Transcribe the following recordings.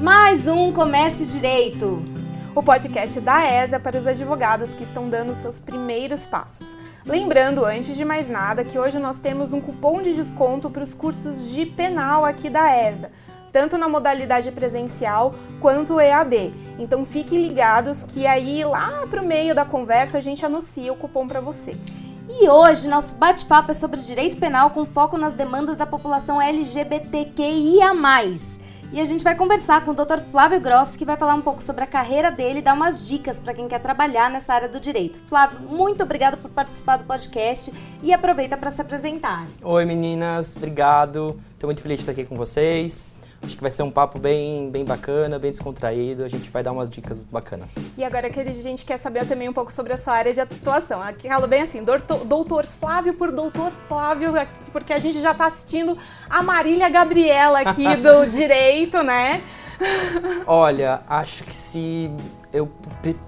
Mais um Comece Direito. O podcast da ESA para os advogados que estão dando seus primeiros passos. Lembrando, antes de mais nada, que hoje nós temos um cupom de desconto para os cursos de penal aqui da ESA, tanto na modalidade presencial quanto EAD. Então fiquem ligados que aí lá para o meio da conversa a gente anuncia o cupom para vocês. E hoje nosso bate-papo é sobre direito penal com foco nas demandas da população LGBTQIA+. E a gente vai conversar com o Dr. Flávio Gross, que vai falar um pouco sobre a carreira dele e dar umas dicas para quem quer trabalhar nessa área do direito. Flávio, muito obrigado por participar do podcast e aproveita para se apresentar. Oi meninas, obrigado. Estou muito feliz de estar aqui com vocês. Acho que vai ser um papo bem, bem bacana, bem descontraído. A gente vai dar umas dicas bacanas. E agora que a gente quer saber também um pouco sobre a sua área de atuação. Aqui fala bem assim, doutor, doutor Flávio por doutor Flávio, porque a gente já está assistindo a Marília Gabriela aqui do Direito, né? Olha, acho que se eu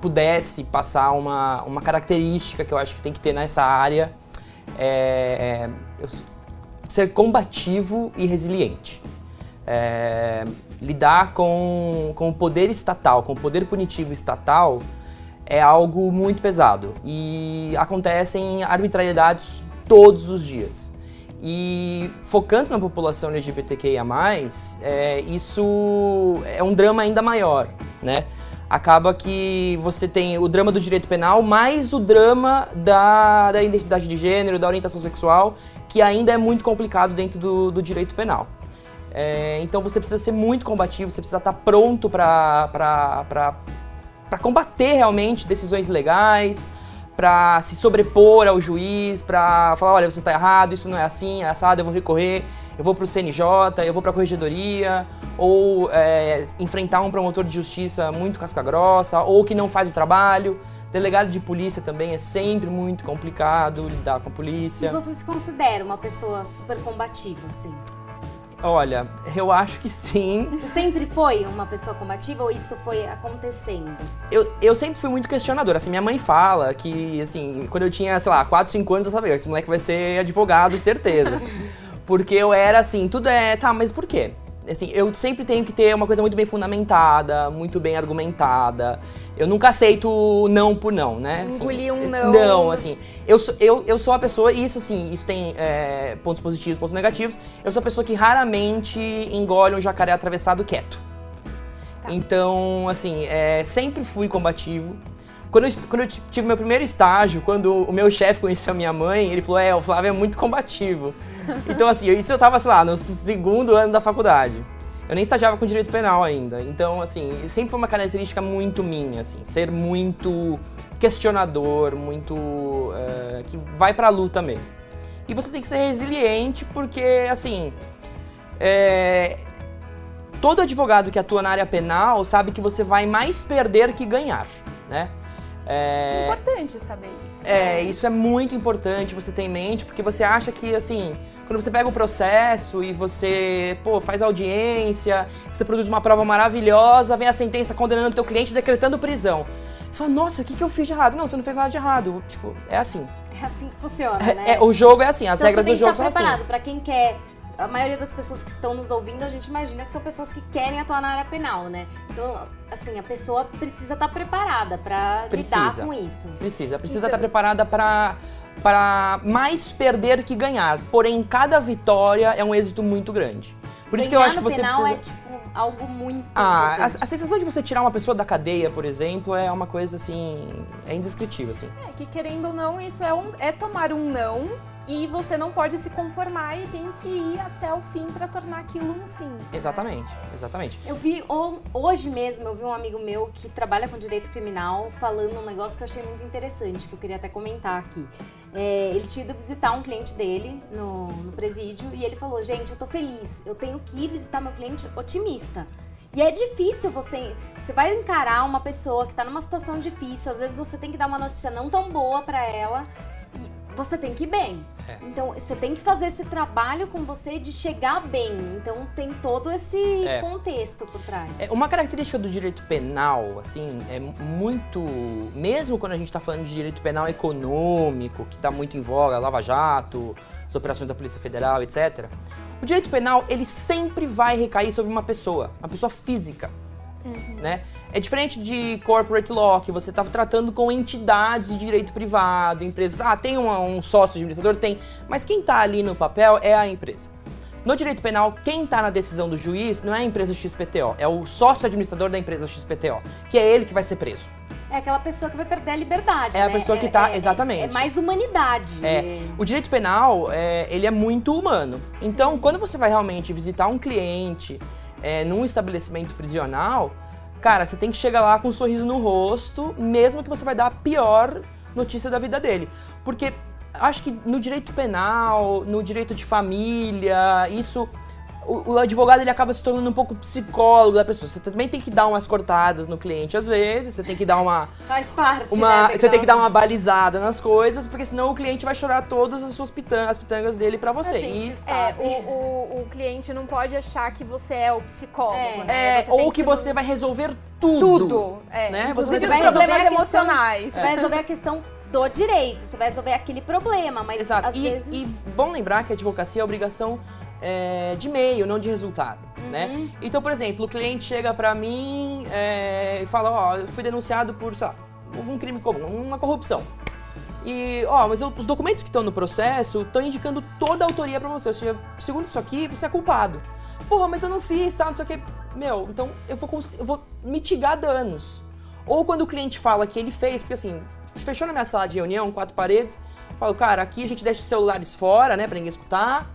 pudesse passar uma, uma característica que eu acho que tem que ter nessa área, é, é ser combativo e resiliente é, lidar com, com o poder estatal, com o poder punitivo estatal, é algo muito pesado. E acontecem arbitrariedades todos os dias. E focando na população LGBTQIA, é, isso é um drama ainda maior, né? Acaba que você tem o drama do direito penal mais o drama da, da identidade de gênero, da orientação sexual, que ainda é muito complicado dentro do, do direito penal. É, então você precisa ser muito combativo, você precisa estar pronto para combater realmente decisões legais, para se sobrepor ao juiz, para falar, olha, você está errado, isso não é assim, é assado, eu vou recorrer, eu vou para o CNJ, eu vou para a corregedoria, ou é, enfrentar um promotor de justiça muito casca-grossa, ou que não faz o trabalho. Delegado de polícia também é sempre muito complicado lidar com a polícia. E você se considera uma pessoa super combativa, assim? Olha, eu acho que sim. Você sempre foi uma pessoa combativa ou isso foi acontecendo? Eu, eu sempre fui muito questionador. Assim, minha mãe fala que, assim, quando eu tinha, sei lá, 4, 5 anos, eu sabia, esse moleque vai ser advogado, certeza. Porque eu era assim, tudo é, tá, mas por quê? Assim, eu sempre tenho que ter uma coisa muito bem fundamentada, muito bem argumentada. Eu nunca aceito não por não, né? Assim, Engolir um não. Não, assim. Eu sou, eu, eu sou uma pessoa, e isso assim, isso tem é, pontos positivos, pontos negativos. Eu sou uma pessoa que raramente engole um jacaré atravessado quieto. Tá. Então, assim, é, sempre fui combativo. Quando eu, quando eu tive meu primeiro estágio, quando o meu chefe conheceu a minha mãe, ele falou: É, o Flávio é muito combativo. então, assim, isso eu tava, sei lá, no segundo ano da faculdade. Eu nem estagiava com direito penal ainda. Então, assim, sempre foi uma característica muito minha, assim, ser muito questionador, muito. Uh, que vai pra luta mesmo. E você tem que ser resiliente, porque, assim. É, todo advogado que atua na área penal sabe que você vai mais perder que ganhar, né? É importante saber isso. É, né? isso é muito importante você ter em mente, porque você acha que, assim, quando você pega o processo e você, pô, faz audiência, você produz uma prova maravilhosa, vem a sentença condenando o teu cliente, decretando prisão. Você fala, nossa, o que, que eu fiz de errado? Não, você não fez nada de errado. Tipo, é assim. É assim que funciona, é, né? É, o jogo é assim, as então, regras do jogo são assim. preparado para quem quer a maioria das pessoas que estão nos ouvindo, a gente imagina que são pessoas que querem atuar na área penal, né? Então, assim, a pessoa precisa estar preparada para lidar com isso. Precisa, precisa então... estar preparada para para mais perder que ganhar. Porém, cada vitória é um êxito muito grande. Por Ganhar isso que eu acho que você penal precisa... é tipo algo muito ah, a, a, sensação de você tirar uma pessoa da cadeia, por exemplo, é uma coisa assim, é indescritível assim. É que querendo ou não, isso é, um, é tomar um não e você não pode se conformar e tem que ir até o fim para tornar aquilo um sim. Exatamente, exatamente. Eu vi hoje mesmo, eu vi um amigo meu que trabalha com direito criminal falando um negócio que eu achei muito interessante, que eu queria até comentar aqui. É, ele tinha ido visitar um cliente dele no, no presídio e ele falou: Gente, eu tô feliz, eu tenho que ir visitar meu cliente otimista. E é difícil você. Você vai encarar uma pessoa que tá numa situação difícil, às vezes você tem que dar uma notícia não tão boa para ela você tem que ir bem. É. Então, você tem que fazer esse trabalho com você de chegar bem. Então, tem todo esse é. contexto por trás. É, uma característica do direito penal, assim, é muito. Mesmo quando a gente está falando de direito penal econômico, que está muito em voga, Lava Jato, as operações da Polícia Federal, etc. O direito penal, ele sempre vai recair sobre uma pessoa, uma pessoa física. Né? É diferente de corporate law, que você está tratando com entidades de direito privado, empresas. Ah, tem um, um sócio administrador? Tem. Mas quem está ali no papel é a empresa. No direito penal, quem está na decisão do juiz não é a empresa XPTO, é o sócio administrador da empresa XPTO, que é ele que vai ser preso. É aquela pessoa que vai perder a liberdade. É a né? pessoa que tá- é- exatamente. É mais humanidade. É, o direito penal, é, ele é muito humano. Então, quando você vai realmente visitar um cliente é, num estabelecimento prisional, cara, você tem que chegar lá com um sorriso no rosto, mesmo que você vai dar a pior notícia da vida dele. Porque acho que no direito penal, no direito de família, isso... O, o advogado ele acaba se tornando um pouco psicólogo da pessoa. Você também tem que dar umas cortadas no cliente às vezes, você tem que dar uma, Faz parte. uma, né, você tem que dar uma balizada nas coisas, porque senão o cliente vai chorar todas as suas pitangas, as pitangas dele pra você. A gente E- É, o, o, o cliente não pode achar que você é o psicólogo, É. né? é, ou que ser você vai resolver tudo. tudo. É. Né? Você vai resolver problemas a questão- emocionais. Você vai resolver a questão do direito, você vai resolver aquele problema, mas Exato. às e, vezes. e bom lembrar que a advocacia é obrigação é, de meio, não de resultado, Uhum. né? Então, por exemplo, o cliente chega pra mim é, e fala, ó, eu fui denunciado por, sei lá, algum crime comum, uma corrupção. E, ó, mas eu- os documentos que estão no processo estão indicando toda a autoria pra você. Ou seja, segundo isso aqui, você é culpado. Porra, mas eu não fiz, tá? Não sei o que. Meu, então eu vou, eu vou mitigar danos. Ou quando o cliente fala que ele fez, porque assim, fechou na minha sala de reunião, quatro paredes, falo, cara, aqui a gente deixa os celulares fora, né, pra ninguém escutar.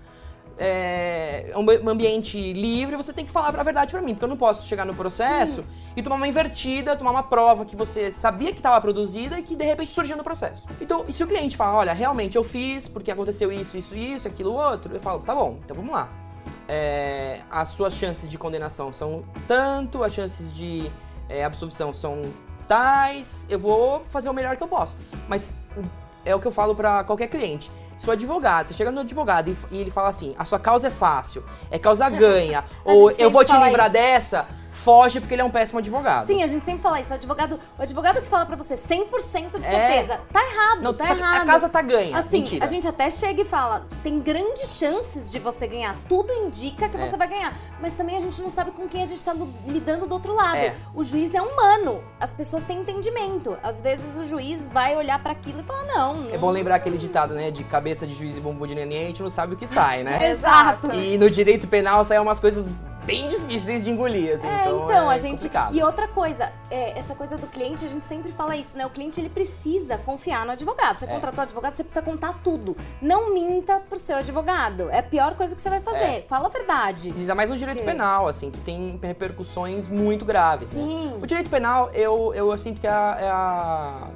É um um ambiente livre, você tem que falar a verdade pra mim, porque eu não posso chegar no processo e tomar uma invertida, tomar uma prova que você sabia que estava produzida e que de repente surgiu no processo. Então, e se o cliente fala, olha, realmente eu fiz porque aconteceu isso, isso, isso, aquilo, outro, eu falo, tá bom, então vamos lá. É, as suas chances de condenação são tanto, as chances de é, absolvição são tais, eu vou fazer o melhor que eu posso. Mas é o que eu falo pra qualquer cliente. Se o advogado, você chega no advogado e, e ele fala assim, a sua causa é fácil, é causa ganha, ou eu vou te livrar isso. dessa, foge porque ele é um péssimo advogado. Sim, a gente sempre fala isso. O advogado, o advogado que fala pra você 100% de É. certeza, tá errado, Não, tá errado. a causa tá ganha. Assim, Mentira. a gente até chega e fala, tem grandes chances de você ganhar. Tudo indica que É. você vai ganhar. Mas também a gente não sabe com quem a gente tá lidando do outro lado. É. O juiz é humano. As pessoas têm entendimento. Às vezes o juiz vai olhar pra aquilo e falar, não. É bom lembrar aquele ditado, né, de cabeça de juiz e bumbum de neném, a gente não sabe o que sai, né? Exato. E no direito penal saem umas coisas bem difíceis de engolir, assim, É, então, então, é a gente. complicado. E outra coisa, é, essa coisa do cliente, a gente sempre fala isso, né? O cliente ele precisa confiar no advogado. Você É. contratou advogado, você precisa contar tudo. Não minta pro seu advogado. É a pior coisa que você vai fazer. É. Fala a verdade. E Ainda mais no direito penal, assim, que tem repercussões muito graves. né? Sim. O direito penal, eu, eu sinto que é a, é, a,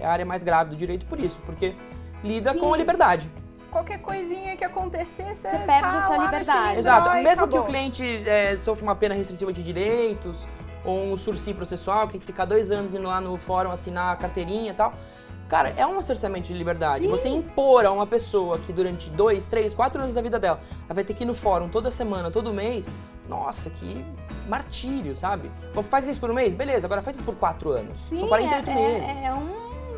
é a área mais grave do direito por isso, porque lida Sim. com a liberdade. Qualquer coisinha que acontecer, você, Você perde tá a sua liberdade. Exato. Mesmo que acabou. o cliente é, sofra uma pena restritiva de direitos, ou um sursi processual, que tem que ficar dois anos indo lá no fórum assinar a carteirinha e tal. Cara, é um cerceamento de liberdade. Sim. Você impor a uma pessoa que durante dois, três, quatro anos da vida dela, ela vai ter que ir no fórum toda semana, todo mês, nossa, que martírio, sabe? Bom, faz isso por um mês? Beleza, agora faz isso por quatro anos. Sim, São 48 é, meses. É, é um,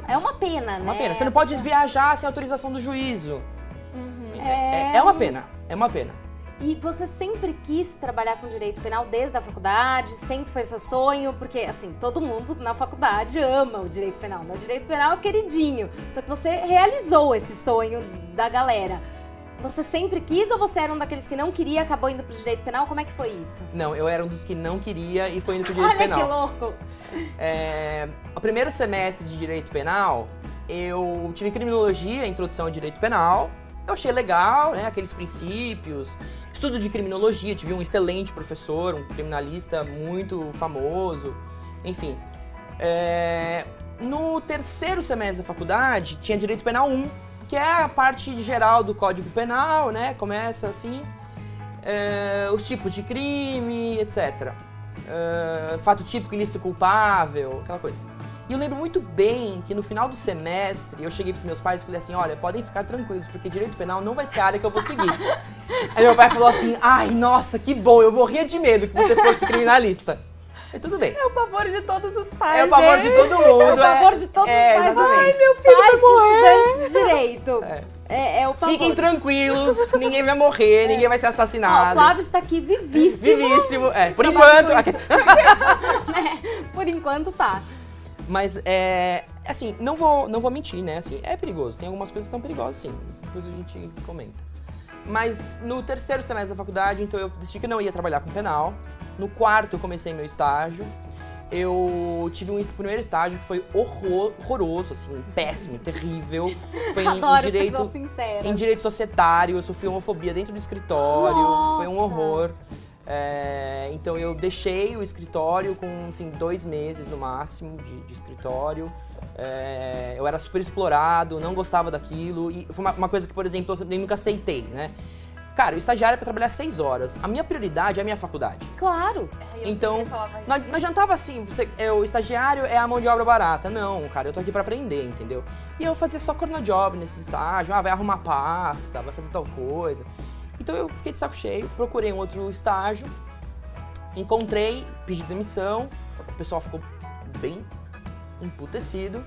é uma pena, É né? uma pena. Você não pode viajar sem autorização do juízo. Uhum. É, é uma pena. É uma pena. E você sempre quis trabalhar com direito penal desde a faculdade? Sempre foi seu sonho? Porque, assim, todo mundo na faculdade ama o direito penal. né? O direito penal é queridinho. Só que você realizou esse sonho da galera. Você sempre quis ou você era um daqueles que não queria e acabou indo pro direito penal? Como é que foi isso? Não, eu era um dos que não queria e foi indo pro direito Olha penal. que louco! É, o primeiro semestre de direito penal, eu tive criminologia, introdução ao direito penal. Eu achei legal, né? Aqueles princípios. Estudo de criminologia, tive um excelente professor, um criminalista muito famoso. Enfim. É, no terceiro semestre da faculdade, tinha direito penal 1, que é a parte geral do Código Penal, né? Começa assim. é, os tipos de crime, etc. É, fato típico, ilícito culpável, aquela coisa. E eu lembro muito bem que no final do semestre eu cheguei pros meus pais e falei assim: olha, podem ficar tranquilos, porque direito penal não vai ser a área que eu vou seguir. Aí meu pai falou assim: ai, nossa, que bom, eu morria de medo que você fosse criminalista. E tudo bem. É o pavor de todos os pais. É o pavor de hein? todo mundo. É o pavor de todos os é, pais. Exatamente. Pais de estudantes de direito. É. É, é o pavor. Fiquem tranquilos, ninguém vai morrer, ninguém vai ser Ó, o assassinado. Flávio está aqui vivíssimo. Vivíssimo, é. Por enquanto. isso. né? Por enquanto tá. Mas é. Assim, não vou, não vou mentir, né? Assim, é perigoso. Tem algumas coisas que são perigosas, sim. Depois a gente comenta. Mas no terceiro semestre da faculdade, então eu decidi que não ia trabalhar com penal. No quarto eu comecei meu estágio. Eu tive um primeiro estágio que foi horror- horroroso, assim, péssimo, terrível. Foi em, em Adoro direito. pessoas sinceras. Em direito societário, eu sofri homofobia dentro do escritório, foi um Nossa! horror. É, então eu deixei o escritório com assim, dois meses no máximo de, de escritório. É, eu era super explorado, não gostava daquilo. E foi uma, uma coisa que, por exemplo, eu nunca aceitei, né? Cara, o estagiário é pra trabalhar seis horas. A minha prioridade é a minha faculdade. Claro. Eu Então. Não, não adiantava assim, você, é, o estagiário é a mão de obra barata. Não, cara, eu tô aqui pra aprender, entendeu? E eu fazia só corner job nesse estágio, ah, vai arrumar pasta, vai fazer tal coisa. Então eu fiquei de saco cheio, procurei um outro estágio, encontrei, pedi demissão, o pessoal ficou bem emputecido.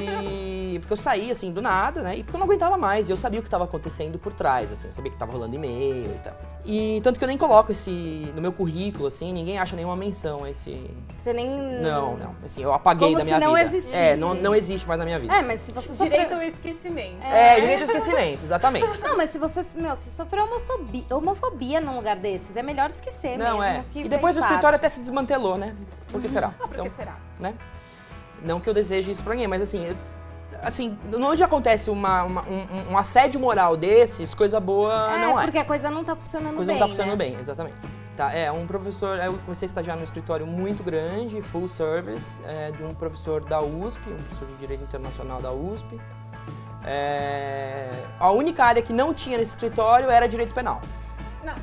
e porque eu saí assim do nada, né? E porque eu não aguentava mais, e eu sabia o que estava acontecendo por trás, assim, eu sabia que tava rolando e-mail e tal. E tanto que eu nem coloco esse no meu currículo assim, ninguém acha nenhuma menção a esse Você nem. Não, não, assim, eu apaguei Como da se minha não vida. existisse. É, não, não existe mais na minha vida. É, mas se você sofreu... Direito ao esquecimento. É, direito ao esquecimento, exatamente. Não, mas se você, meu, se sofreu homofobia, homofobia num lugar desses, é melhor esquecer Não, mesmo é. que E depois o escritório parte. até se desmantelou, né? Por que será? Ah, por Então, que será? né? Não que eu deseje isso pra ninguém, mas assim, eu- assim, onde acontece uma, uma- um, um assédio moral desses, coisa boa É, não é. porque a coisa não tá funcionando A coisa bem, não tá funcionando né? bem, exatamente. Tá, é, um professor, eu comecei a estagiar num escritório muito grande, full service, é, de um professor da USP, um professor de Direito Internacional da USP. É, a única área que não tinha nesse escritório era Direito Penal. Não,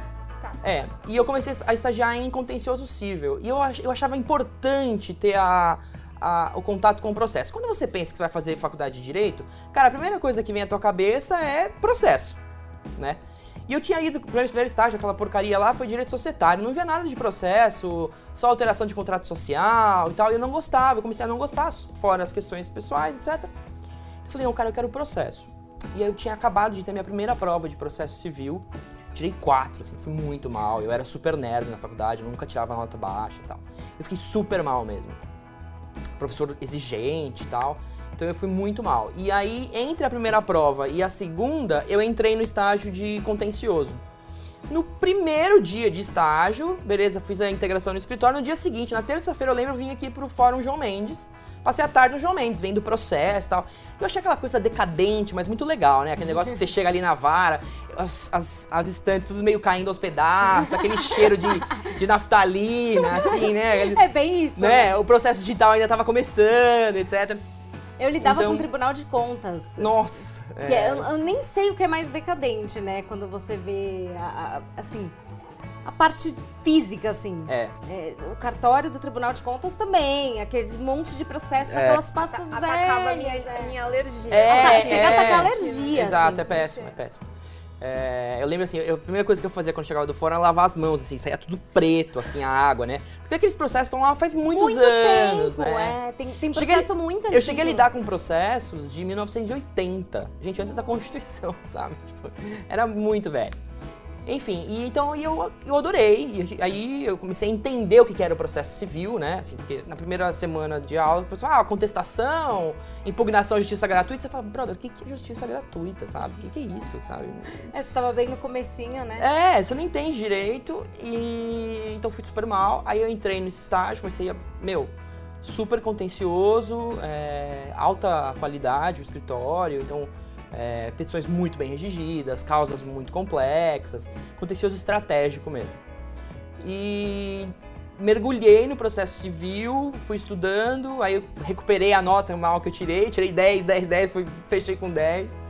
tá. É, e eu comecei a estagiar em contencioso civil. E eu, eu achava importante ter a, a- o contato com o processo. Quando você pensa que você vai fazer faculdade de direito, cara, a primeira coisa que vem à tua cabeça é processo, né? E eu tinha ido pro meu primeiro estágio, aquela porcaria lá, foi direito societário. Não via nada de processo, só alteração de contrato social e tal. E eu não gostava, eu comecei a não gostar, fora as questões pessoais, etc. Eu falei, não, cara, eu quero processo. E aí eu tinha acabado de ter minha primeira prova de processo civil. Tirei quatro, assim, fui muito mal. Eu era super nerd na faculdade, nunca tirava nota baixa e tal. Eu fiquei super mal mesmo. Professor exigente e tal. Então eu fui muito mal. E aí, entre a primeira prova e a segunda, eu entrei no estágio de contencioso. No primeiro dia de estágio, beleza, fiz a integração no escritório. No dia seguinte, na terça-feira, eu lembro, eu vim aqui pro Fórum João Mendes. Passei a tarde no João Mendes, vendo o processo e tal. Eu achei aquela coisa decadente, mas muito legal, né? Aquele negócio que você chega ali na vara, as, as, as estantes tudo meio caindo aos pedaços, aquele cheiro de, de naftalina, assim, né? É bem isso. né? O processo digital ainda tava começando, etc. Eu lidava Então- com o Tribunal de Contas. Nossa! Que é. eu, eu nem sei o que é mais decadente, né? Quando você vê, a- a- assim, a parte física, assim. É. É, o cartório do Tribunal de Contas também, aqueles monte de processos É. naquelas pastas Atacava a minha, velhas. a é. minha alergia. É, Ah, chega a é. atacar alergia, Exato, assim. é péssimo, é péssimo. É, eu lembro assim, eu- a primeira coisa que eu fazia quando chegava do fórum era lavar as mãos, assim, saía tudo preto, assim, a água, né? Porque aqueles processos estão lá faz muitos Muito anos, tempo, né? é. Tem, tem Cheguei- processo muito antigo. Eu cheguei a lidar com processos de 1980. Gente, antes da Constituição, sabe? Tipo, era muito velho. Enfim, e então e eu, eu adorei. E aí eu comecei a entender o que era o processo civil, né? Assim, porque na primeira semana de aula, o pessoal, ah, contestação, impugnação à justiça gratuita. Você fala, brother, o que, que é justiça gratuita, sabe? O que, que é isso, sabe? É, você tava bem no comecinho, né? É, você não entende direito e então fui super mal. Aí eu entrei nesse estágio, comecei a, meu, super contencioso, é, alta qualidade o escritório, então é, petições muito bem redigidas, causas muito complexas, contencioso estratégico mesmo. E mergulhei no processo civil, fui estudando, aí recuperei a nota mal que eu tirei, tirei 10, 10, 10, fui, fechei com 10.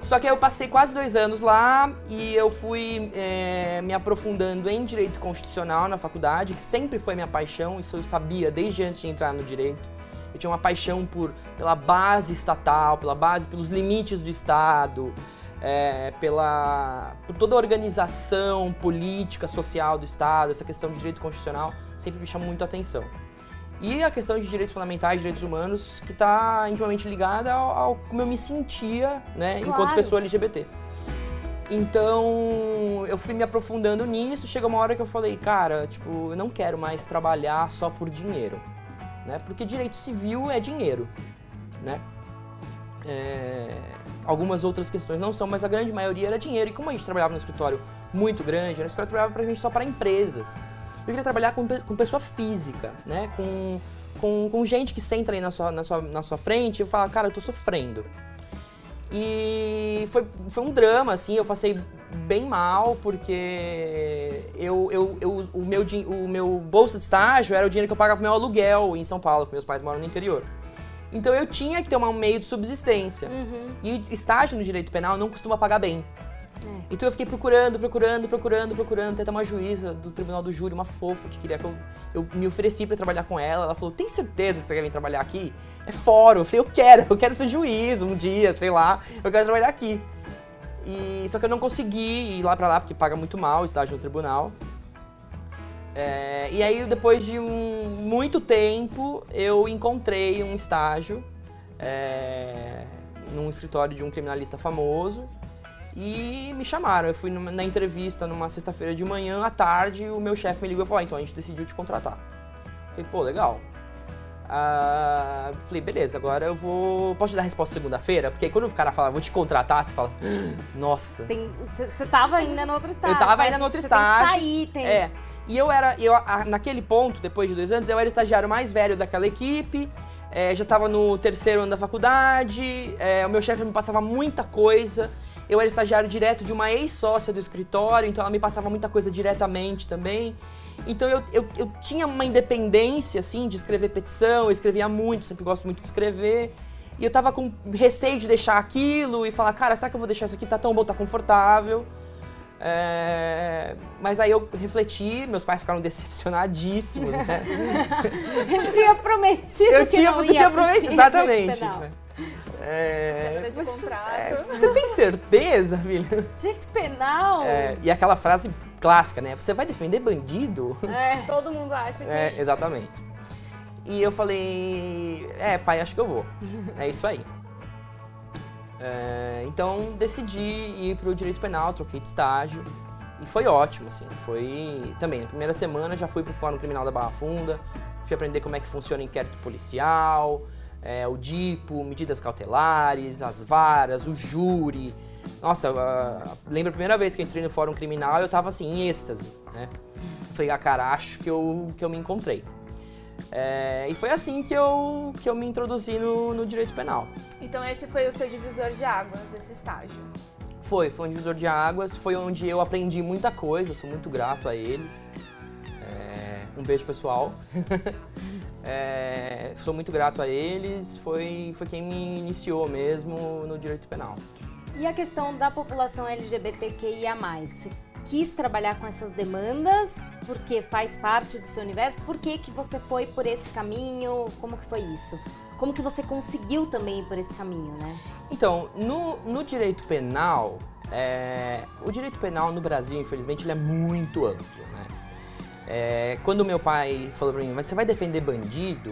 Só que aí eu passei quase dois anos lá e eu fui é, me aprofundando em direito constitucional na faculdade, que sempre foi minha paixão, isso eu sabia desde antes de entrar no direito. Tinha uma paixão por, pela base estatal, pela base, pelos limites do Estado, é, pela, por toda a organização política, social do Estado, essa questão de direito constitucional sempre me chamou muito a atenção. E a questão de direitos fundamentais, direitos humanos, que está intimamente ligada ao, ao, como eu me sentia, né, Claro. enquanto pessoa LGBT. Então, eu fui me aprofundando nisso, chega uma hora que eu falei, cara, tipo, eu não quero mais trabalhar só por dinheiro, né? Porque direito civil é dinheiro, né? É, algumas outras questões não são, mas a grande maioria era dinheiro. E como a gente trabalhava num escritório muito grande, escritório que trabalhava pra gente só para empresas. Eu queria trabalhar com, com pessoa física, né? Com, com, com gente que senta aí na sua, na sua, na sua frente e fala, cara, eu tô sofrendo. E foi, foi um drama, assim, eu passei bem mal, porque eu, eu, eu, o, meu, o meu bolsa de estágio era o dinheiro que eu pagava meu aluguel em São Paulo, porque meus pais moram no interior. Então eu tinha que ter um meio de subsistência. E estágio no direito penal não costuma pagar bem. Então eu fiquei procurando, procurando, procurando, procurando, até uma juíza do Tribunal do Júri, uma fofa, que queria que eu, eu me ofereci pra trabalhar com ela. Ela falou: Tem certeza que você quer vir trabalhar aqui? É fórum. Eu falei: Eu quero, eu quero ser juiz um dia, sei lá, eu quero trabalhar aqui. E, só que eu não consegui ir lá pra lá, porque paga muito mal o estágio no tribunal. É, e aí, depois de um, muito tempo, eu encontrei um estágio é, num escritório de um criminalista famoso e me chamaram. Eu fui numa- na entrevista numa sexta-feira de manhã, à tarde, o meu chefe me ligou e falou: ah, então a gente decidiu te contratar. Falei, pô, legal. Ah, falei, beleza, agora eu vou. Posso te dar a resposta segunda-feira? Porque aí quando o cara fala, vou te contratar, você fala, nossa. Você tava ainda no outro estágio. Eu tava ainda no outro estágio. Tem que sair, tem. É. E eu era, eu, naquele ponto, depois de dois anos, eu era o estagiário mais velho daquela equipe. é, já tava no terceiro ano da faculdade. é, o meu chefe me passava muita coisa. Eu era estagiário direto de uma ex-sócia do escritório, então ela me passava muita coisa diretamente também. Então eu, eu, eu tinha uma independência, assim, de escrever petição, eu escrevia muito, sempre gosto muito de escrever. E eu tava com receio de deixar aquilo e falar, cara, será que eu vou deixar isso aqui? Tá tão bom, tá confortável. É, Mas aí eu refleti, meus pais ficaram decepcionadíssimos, né? Ele tinha prometido Eu que tinha, não você ia tinha pro prometido, exatamente. né? É, mas, é, você tem certeza, filho? Direito penal? É, e aquela frase clássica, né? Você vai defender bandido? É. Todo mundo acha que É, exatamente. E eu falei, é, pai, acho que eu vou. É isso aí. É, então decidi ir pro direito penal, troquei de estágio e foi ótimo, assim. Foi também na primeira semana já fui pro Fórum Criminal da Barra Funda, fui aprender como é que funciona o inquérito policial, é, o DIPO, medidas cautelares, as varas, o júri. Nossa, ah, lembro a primeira vez que eu entrei no Fórum Criminal eu tava assim em êxtase, né? Falei, ah, cara, acho que eu, que eu me encontrei. É, e foi assim que eu, que eu me introduzi no, no direito penal. Então esse foi o seu divisor de águas, esse estágio. Foi, foi um divisor de águas, foi onde eu aprendi muita coisa, eu sou muito grato a eles. É, um beijo pessoal. É, sou muito grato a eles, foi, foi quem me iniciou mesmo no direito penal. E a questão da população LGBTQIA+. Quis trabalhar com essas demandas porque faz parte do seu universo? Por que, que você foi por esse caminho? Como que foi isso? Como que você conseguiu também ir por esse caminho, né? Então, no, no direito penal, é, o direito penal no Brasil, infelizmente, ele é muito amplo, né? É, quando meu pai falou pra mim, mas você vai defender bandido?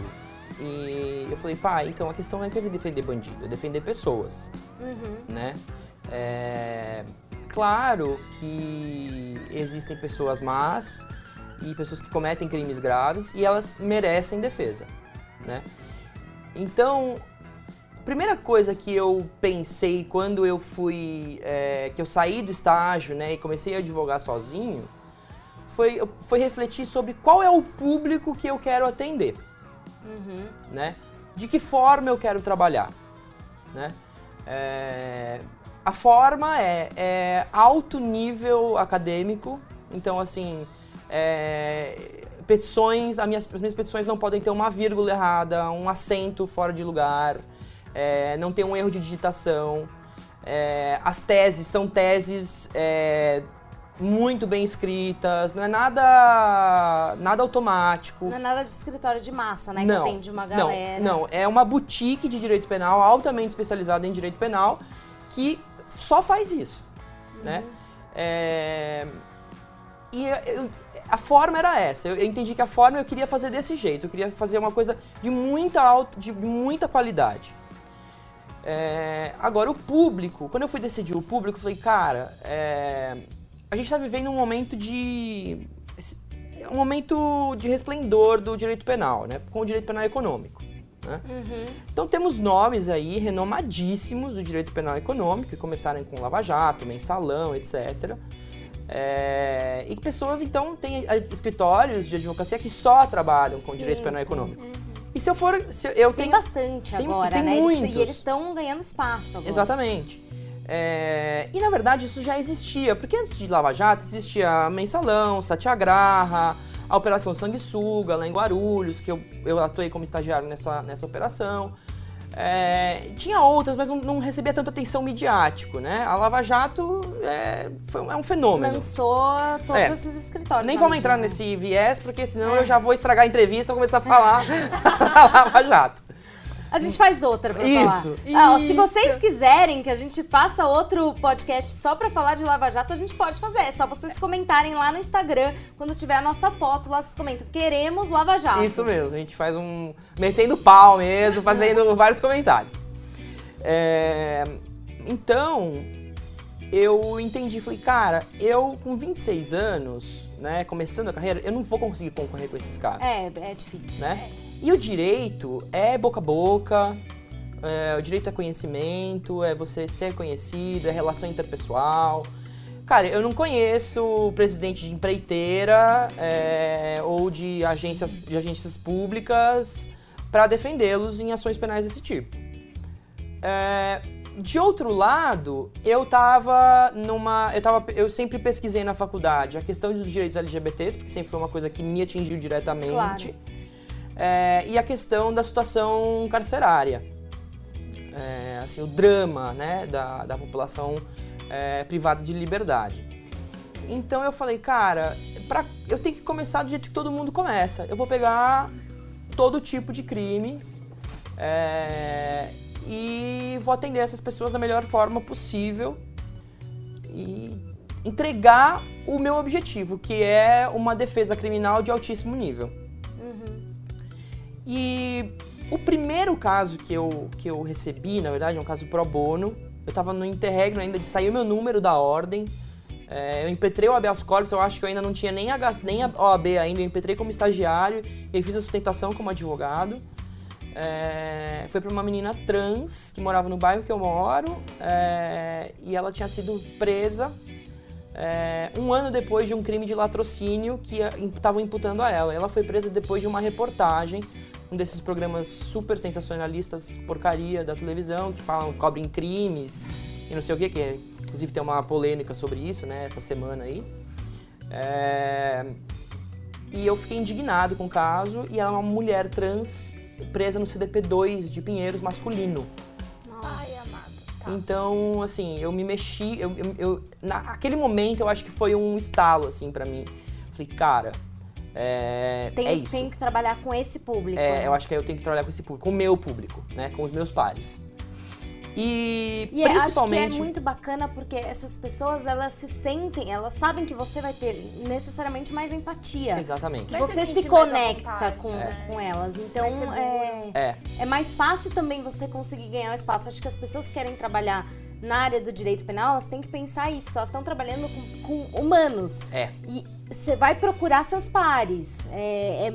E eu falei, pai, então a questão não é que eu defender bandido, é defender pessoas, né? É, claro que existem pessoas más e pessoas que cometem crimes graves e elas merecem defesa, né? Então, primeira coisa que eu pensei quando eu fui, é, que eu saí do estágio, né, e comecei a advogar sozinho, foi, foi refletir sobre qual é o público que eu quero atender, né? De que forma eu quero trabalhar, né? É, a forma é, é alto nível acadêmico, então assim, é, petições, as minhas, as minhas petições não podem ter uma vírgula errada, um acento fora de lugar, é, não tem um erro de digitação. É, as teses são teses é, muito bem escritas, não é nada, nada automático. Não é nada de escritório de massa, né? Não, que atende uma não, galera. Não, é uma boutique de direito penal, altamente especializada em direito penal, que só faz isso, né? Uhum. É, e eu, a forma era essa. Eu, eu, entendi que a forma eu queria fazer desse jeito. Eu queria fazer uma coisa de muita alta, de muita qualidade. É, agora, o público, quando eu fui decidir o público, eu falei, cara, é, a gente está vivendo um momento de. um momento de resplendor do direito penal, né? Com o direito penal econômico. Né? Uhum. Então temos nomes aí renomadíssimos do direito penal econômico, que começaram com Lava Jato, Mensalão, etc. É, e pessoas, então, têm escritórios de advocacia que só trabalham com Sim. direito penal econômico. Uhum. E se eu for. Se eu tem tenho, bastante tem, agora, tem né? Muitos. e eles estão ganhando espaço agora. Exatamente. É, e na verdade isso já existia, porque antes de Lava Jato existia Mensalão, Satyagraha, a Operação Sanguessuga lá em Guarulhos, que eu, eu atuei como estagiário nessa, nessa operação. É, tinha outras, mas não, não, recebia tanta atenção midiático, né? A Lava Jato é, foi, é um fenômeno. Lançou todos é. esses escritórios. Nem vamos entrar nesse viés, porque senão eu já vou estragar a entrevista e começar a falar da Lava Jato. A gente faz outra pra Isso. falar. Ah, ó, se vocês quiserem que a gente faça outro podcast só pra falar de Lava Jato, a gente pode fazer. É só vocês comentarem lá no Instagram, quando tiver a nossa foto, lá vocês comentam, queremos Lava Jato. Isso mesmo, a gente faz um... metendo pau mesmo, fazendo vários comentários. É... Então, eu entendi, falei, cara, eu com 26 anos, né, começando a carreira, eu não vou conseguir concorrer com esses caras. É, é difícil. Né? É. E o direito é boca a boca, é, o direito é conhecimento, é você ser conhecido, é relação interpessoal. Cara, eu não conheço presidente de empreiteira é, ou de agências, de agências públicas para defendê-los em ações penais desse tipo. É, de outro lado, eu tava numa. Eu, tava, eu sempre pesquisei na faculdade a questão dos direitos LGBTs, porque sempre foi uma coisa que me atingiu diretamente. Claro é, e a questão da situação carcerária. É, assim, o drama né, da, da população é, privada de liberdade. Então eu falei, cara, pra, eu tenho que começar do jeito que todo mundo começa. Eu vou pegar todo tipo de crime é, e vou atender essas pessoas da melhor forma possível e entregar o meu objetivo, que é uma defesa criminal de altíssimo nível. E o primeiro caso que eu, que eu recebi, na verdade, é um caso pro bono. Eu estava no interregno ainda de sair o meu número da ordem. É, eu impetrei o habeas corpus, eu acho que eu ainda não tinha nem a, nem a OAB ainda, eu impetrei como estagiário e fiz a sustentação como advogado. É, foi para uma menina trans que morava no bairro que eu moro é, e ela tinha sido presa é, um ano depois de um crime de latrocínio que estavam imputando a ela. Ela foi presa depois de uma reportagem um desses programas super sensacionalistas, porcaria da televisão, que falam, cobrem crimes e não sei o que, que é, inclusive tem uma polêmica sobre isso, né, essa semana aí. É... E eu fiquei indignado com o caso, e ela é uma mulher trans presa no CDP2 de Pinheiros masculino. Ai, amado. Tá. Então, assim, eu me mexi, eu, eu, eu, naquele momento eu acho que foi um estalo, assim, para mim. Falei, cara, é, tem, é isso. tem que trabalhar com esse público. É, né? eu acho que eu tenho que trabalhar com esse público, com o meu público, né? Com os meus pares. E, e principalmente... acho que é muito bacana porque essas pessoas, elas se sentem, elas sabem que você vai ter necessariamente mais empatia. Exatamente. Que você se, se conecta vontade, com, é. com elas. Então, é, é, é mais fácil também você conseguir ganhar o espaço. Acho que as pessoas que querem trabalhar na área do direito penal, elas têm que pensar isso, que elas estão trabalhando com, com humanos. É. E você vai procurar seus pares. É, é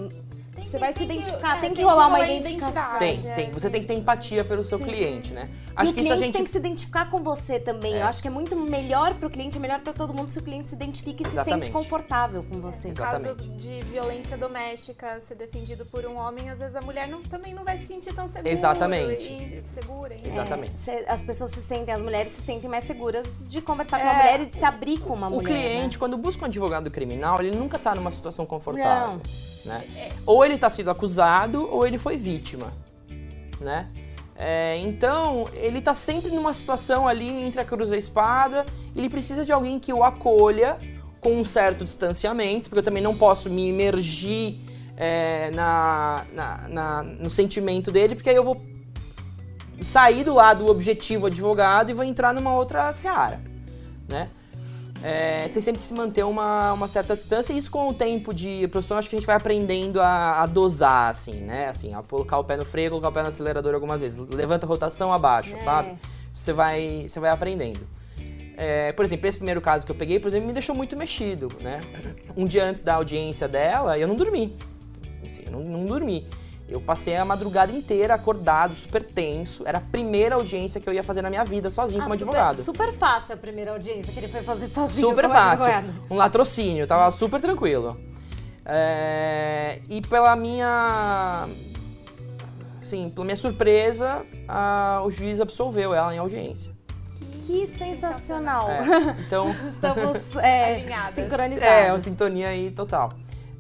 você vai se identificar, que, é, tem, que tem rolar que uma identificação. Tem, tem. Você tem que ter empatia pelo seu Sim. cliente, né? Acho e que o cliente gente... tem que se identificar com você também. É. Eu acho que é muito melhor para o cliente, é melhor para todo mundo se o cliente se identifica e Exatamente. se sente confortável com você. No caso de violência doméstica ser defendido por um homem, às vezes a mulher não, também não vai se sentir tão segura. Exatamente. E, segura. Exatamente. É, as pessoas se sentem, as mulheres se sentem mais seguras de conversar com uma é. mulher e de se abrir com uma o mulher. O cliente, né? quando busca um advogado criminal, ele nunca está numa situação confortável. Não. Né? Ou ele está sendo acusado ou ele foi vítima. Né? É, então, ele está sempre numa situação ali entre a cruz e a espada, ele precisa de alguém que o acolha com um certo distanciamento, porque eu também não posso me imergir é, na, na, na, no sentimento dele, porque aí eu vou sair do lado objetivo advogado e vou entrar numa outra seara, né? É, tem sempre que se manter uma, uma certa distância e isso com o tempo de profissão acho que a gente vai aprendendo a, a, dosar, assim, né? Assim, a colocar o pé no freio, colocar o pé no acelerador algumas vezes. Levanta a rotação, abaixa, é. sabe? Você vai, você vai aprendendo. É, por exemplo, esse primeiro caso que eu peguei, por exemplo, me deixou muito mexido, né? Um dia antes da audiência dela, eu não dormi. Assim, eu não, não dormi. Eu passei a madrugada inteira acordado, super tenso. Era a primeira audiência que eu ia fazer na minha vida, sozinho ah, como super, advogado. Super fácil a primeira audiência que ele foi fazer sozinho super como fácil. advogado. Um latrocínio, tava super tranquilo. É, e pela minha. Sim, pela minha surpresa, a, o juiz absolveu ela em audiência. Que sensacional! É, então. Estamos é, sincronizados. É, uma sintonia aí total.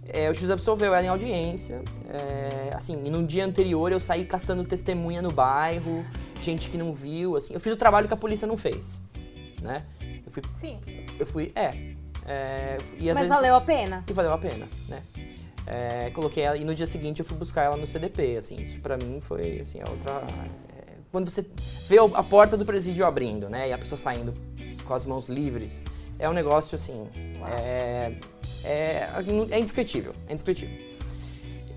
É, o juiz absolveu ela em audiência. É, assim, e no dia anterior eu saí caçando testemunha no bairro, gente que não viu, assim. Eu fiz o trabalho que a polícia não fez, né? Eu fui, Simples. Eu fui, é. é e Mas vezes, valeu a pena? E valeu a pena, né? É, coloquei ela, e no dia seguinte eu fui buscar ela no CDP, assim. Isso pra mim foi, assim, a outra... É, quando você vê a porta do presídio abrindo, né? E a pessoa saindo com as mãos livres, é um negócio, assim... É, é, indescritível, é indescritível.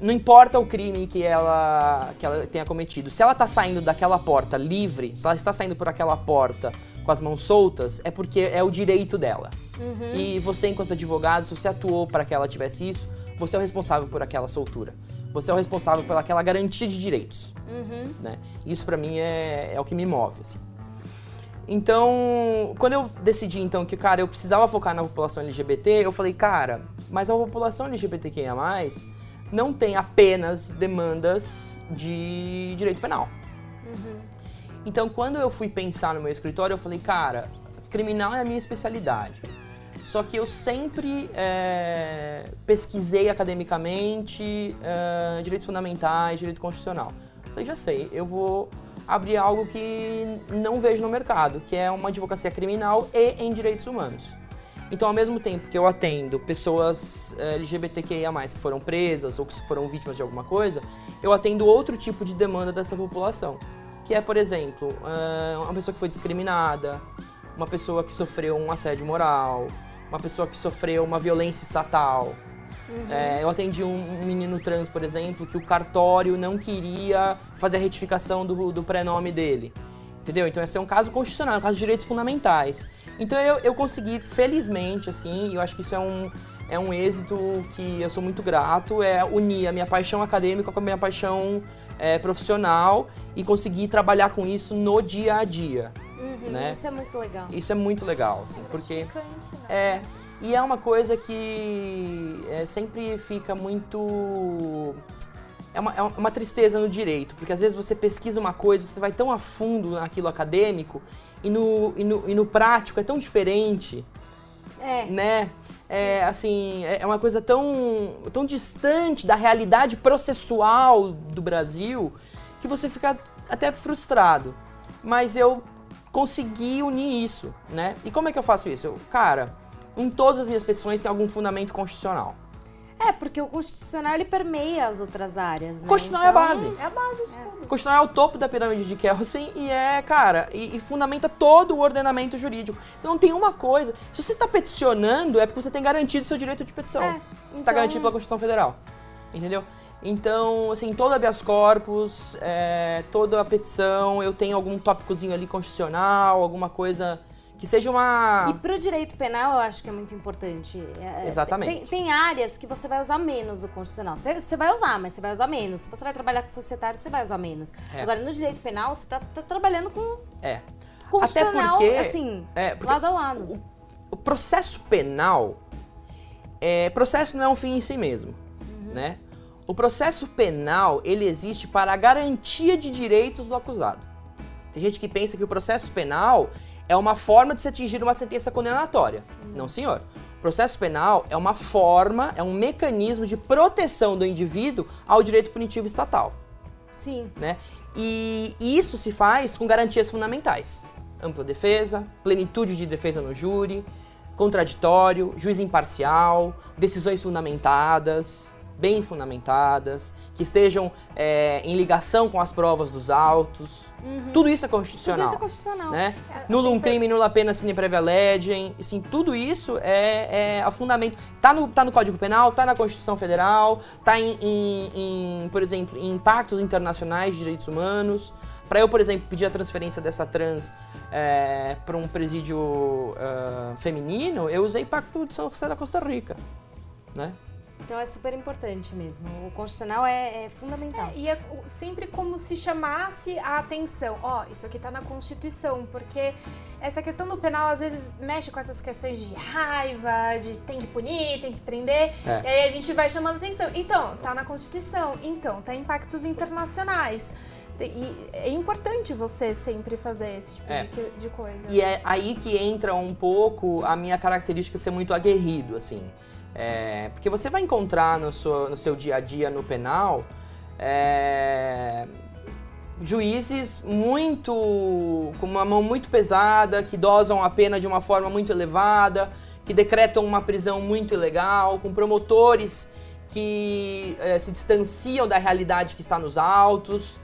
Não importa o crime que ela, que ela tenha cometido, se ela está saindo daquela porta livre, se ela está saindo por aquela porta com as mãos soltas, é porque é o direito dela. Uhum. E você, enquanto advogado, se você atuou para que ela tivesse isso, você é o responsável por aquela soltura. Você é o responsável por aquela garantia de direitos. Uhum. Né? Isso para mim é, é o que me move. Assim. Então, quando eu decidi então que, cara, eu precisava focar na população LGBT, eu falei, cara, mas a população LGBTQIA+, não tem apenas demandas de direito penal. Uhum. Então, quando eu fui pensar no meu escritório, eu falei, cara, criminal é a minha especialidade. Só que eu sempre é, pesquisei academicamente é, direitos fundamentais, direito constitucional. Falei, já sei, eu vou abrir algo que não vejo no mercado, que é uma advocacia criminal e em direitos humanos. Então, ao mesmo tempo que eu atendo pessoas eh, LGBTQIA+, que foram presas ou que foram vítimas de alguma coisa, eu atendo outro tipo de demanda dessa população, que é, por exemplo, eh, uma pessoa que foi discriminada, uma pessoa que sofreu um assédio moral, uma pessoa que sofreu uma violência estatal, Uhum. É, eu atendi um, menino trans, por exemplo, que o cartório não queria fazer a retificação do, do prenome dele. Entendeu? Então esse é um caso constitucional, é um caso de direitos fundamentais. Então eu, eu consegui, felizmente, assim, eu acho que isso é um, é um êxito que eu sou muito grato, é unir a minha paixão acadêmica com a minha paixão é, profissional e conseguir trabalhar com isso no dia a dia. Uhum, né? Isso é muito legal. Isso é muito legal, assim, porque... Né? É, e é uma coisa que é, sempre fica muito. É uma, é uma tristeza no direito, porque às vezes você pesquisa uma coisa, você vai tão a fundo naquilo acadêmico e no, e no, e no prático é tão diferente. É. Né? É, assim, é, é uma coisa tão, tão distante da realidade processual do Brasil que você fica até frustrado. Mas eu consegui unir isso, né? E como é que eu faço isso? Eu, cara, em todas as minhas petições tem algum fundamento constitucional. É, porque o constitucional ele permeia as outras áreas, né? Constitucional então, é a então, base. É a base de é. tudo. O constitucional é o topo da pirâmide de Kelsen e é, cara, e, e, fundamenta todo o ordenamento jurídico. Então não tem uma coisa. Se você está peticionando, é porque você tem garantido seu direito de petição. É, então... Está garantido pela Constituição Federal. Entendeu? Então, assim, todo habeas corpus, é, toda a petição, eu tenho algum tópicozinho ali constitucional, alguma coisa que seja uma. E pro direito penal eu acho que é muito importante. É, Exatamente. Tem, tem, áreas que você vai usar menos o constitucional. Você, você, vai usar, mas você vai usar menos. Se você vai trabalhar com societário, você vai usar menos. É. Agora, no direito penal, você tá, tá trabalhando com. É. Constitucional, Até porque, assim, é, porque lado a lado. O, o, processo penal. É, processo não é um fim em si mesmo, uhum. né? O processo penal, ele existe para a garantia de direitos do acusado. Tem gente que pensa que o processo penal é uma forma de se atingir uma sentença condenatória. Não, senhor. O processo penal é uma forma, é um mecanismo de proteção do indivíduo ao direito punitivo estatal. Sim. Né? E isso se faz com garantias fundamentais. Ampla defesa, plenitude de defesa no júri, contraditório, juiz imparcial, decisões fundamentadas, bem fundamentadas, que estejam é, em ligação com as provas dos autos. Tudo isso é constitucional. Tudo isso é constitucional. Né? É, Nulum assim, crime, nula pena, sine previa legem. Assim, tudo isso é, é o fundamento. Tá no, tá no Código Penal, tá na Constituição Federal, tá em, em- em, por exemplo, em pactos internacionais de direitos humanos. Para eu, por exemplo, pedir a transferência dessa trans para um presídio ah, feminino, eu usei Pacto de São José da Costa Rica. Né? Então é super importante mesmo. O constitucional é, é fundamental. E é sempre como se chamasse a atenção. Ó, isso aqui tá na Constituição, porque essa questão do penal às vezes mexe com essas questões de raiva, de tem que punir, tem que prender. É. E aí a gente vai chamando atenção. Então, tá na Constituição. Então, tá em pactos internacionais. E é importante você sempre fazer esse tipo É. de, de coisa. E é aí que entra um pouco a minha característica ser muito aguerrido, assim. É, porque você vai encontrar no seu, no seu dia a dia no penal é, juízes muito. com uma mão muito pesada, que dosam a pena de uma forma muito elevada, que decretam uma prisão muito ilegal, com promotores que é, se distanciam da realidade que está nos autos.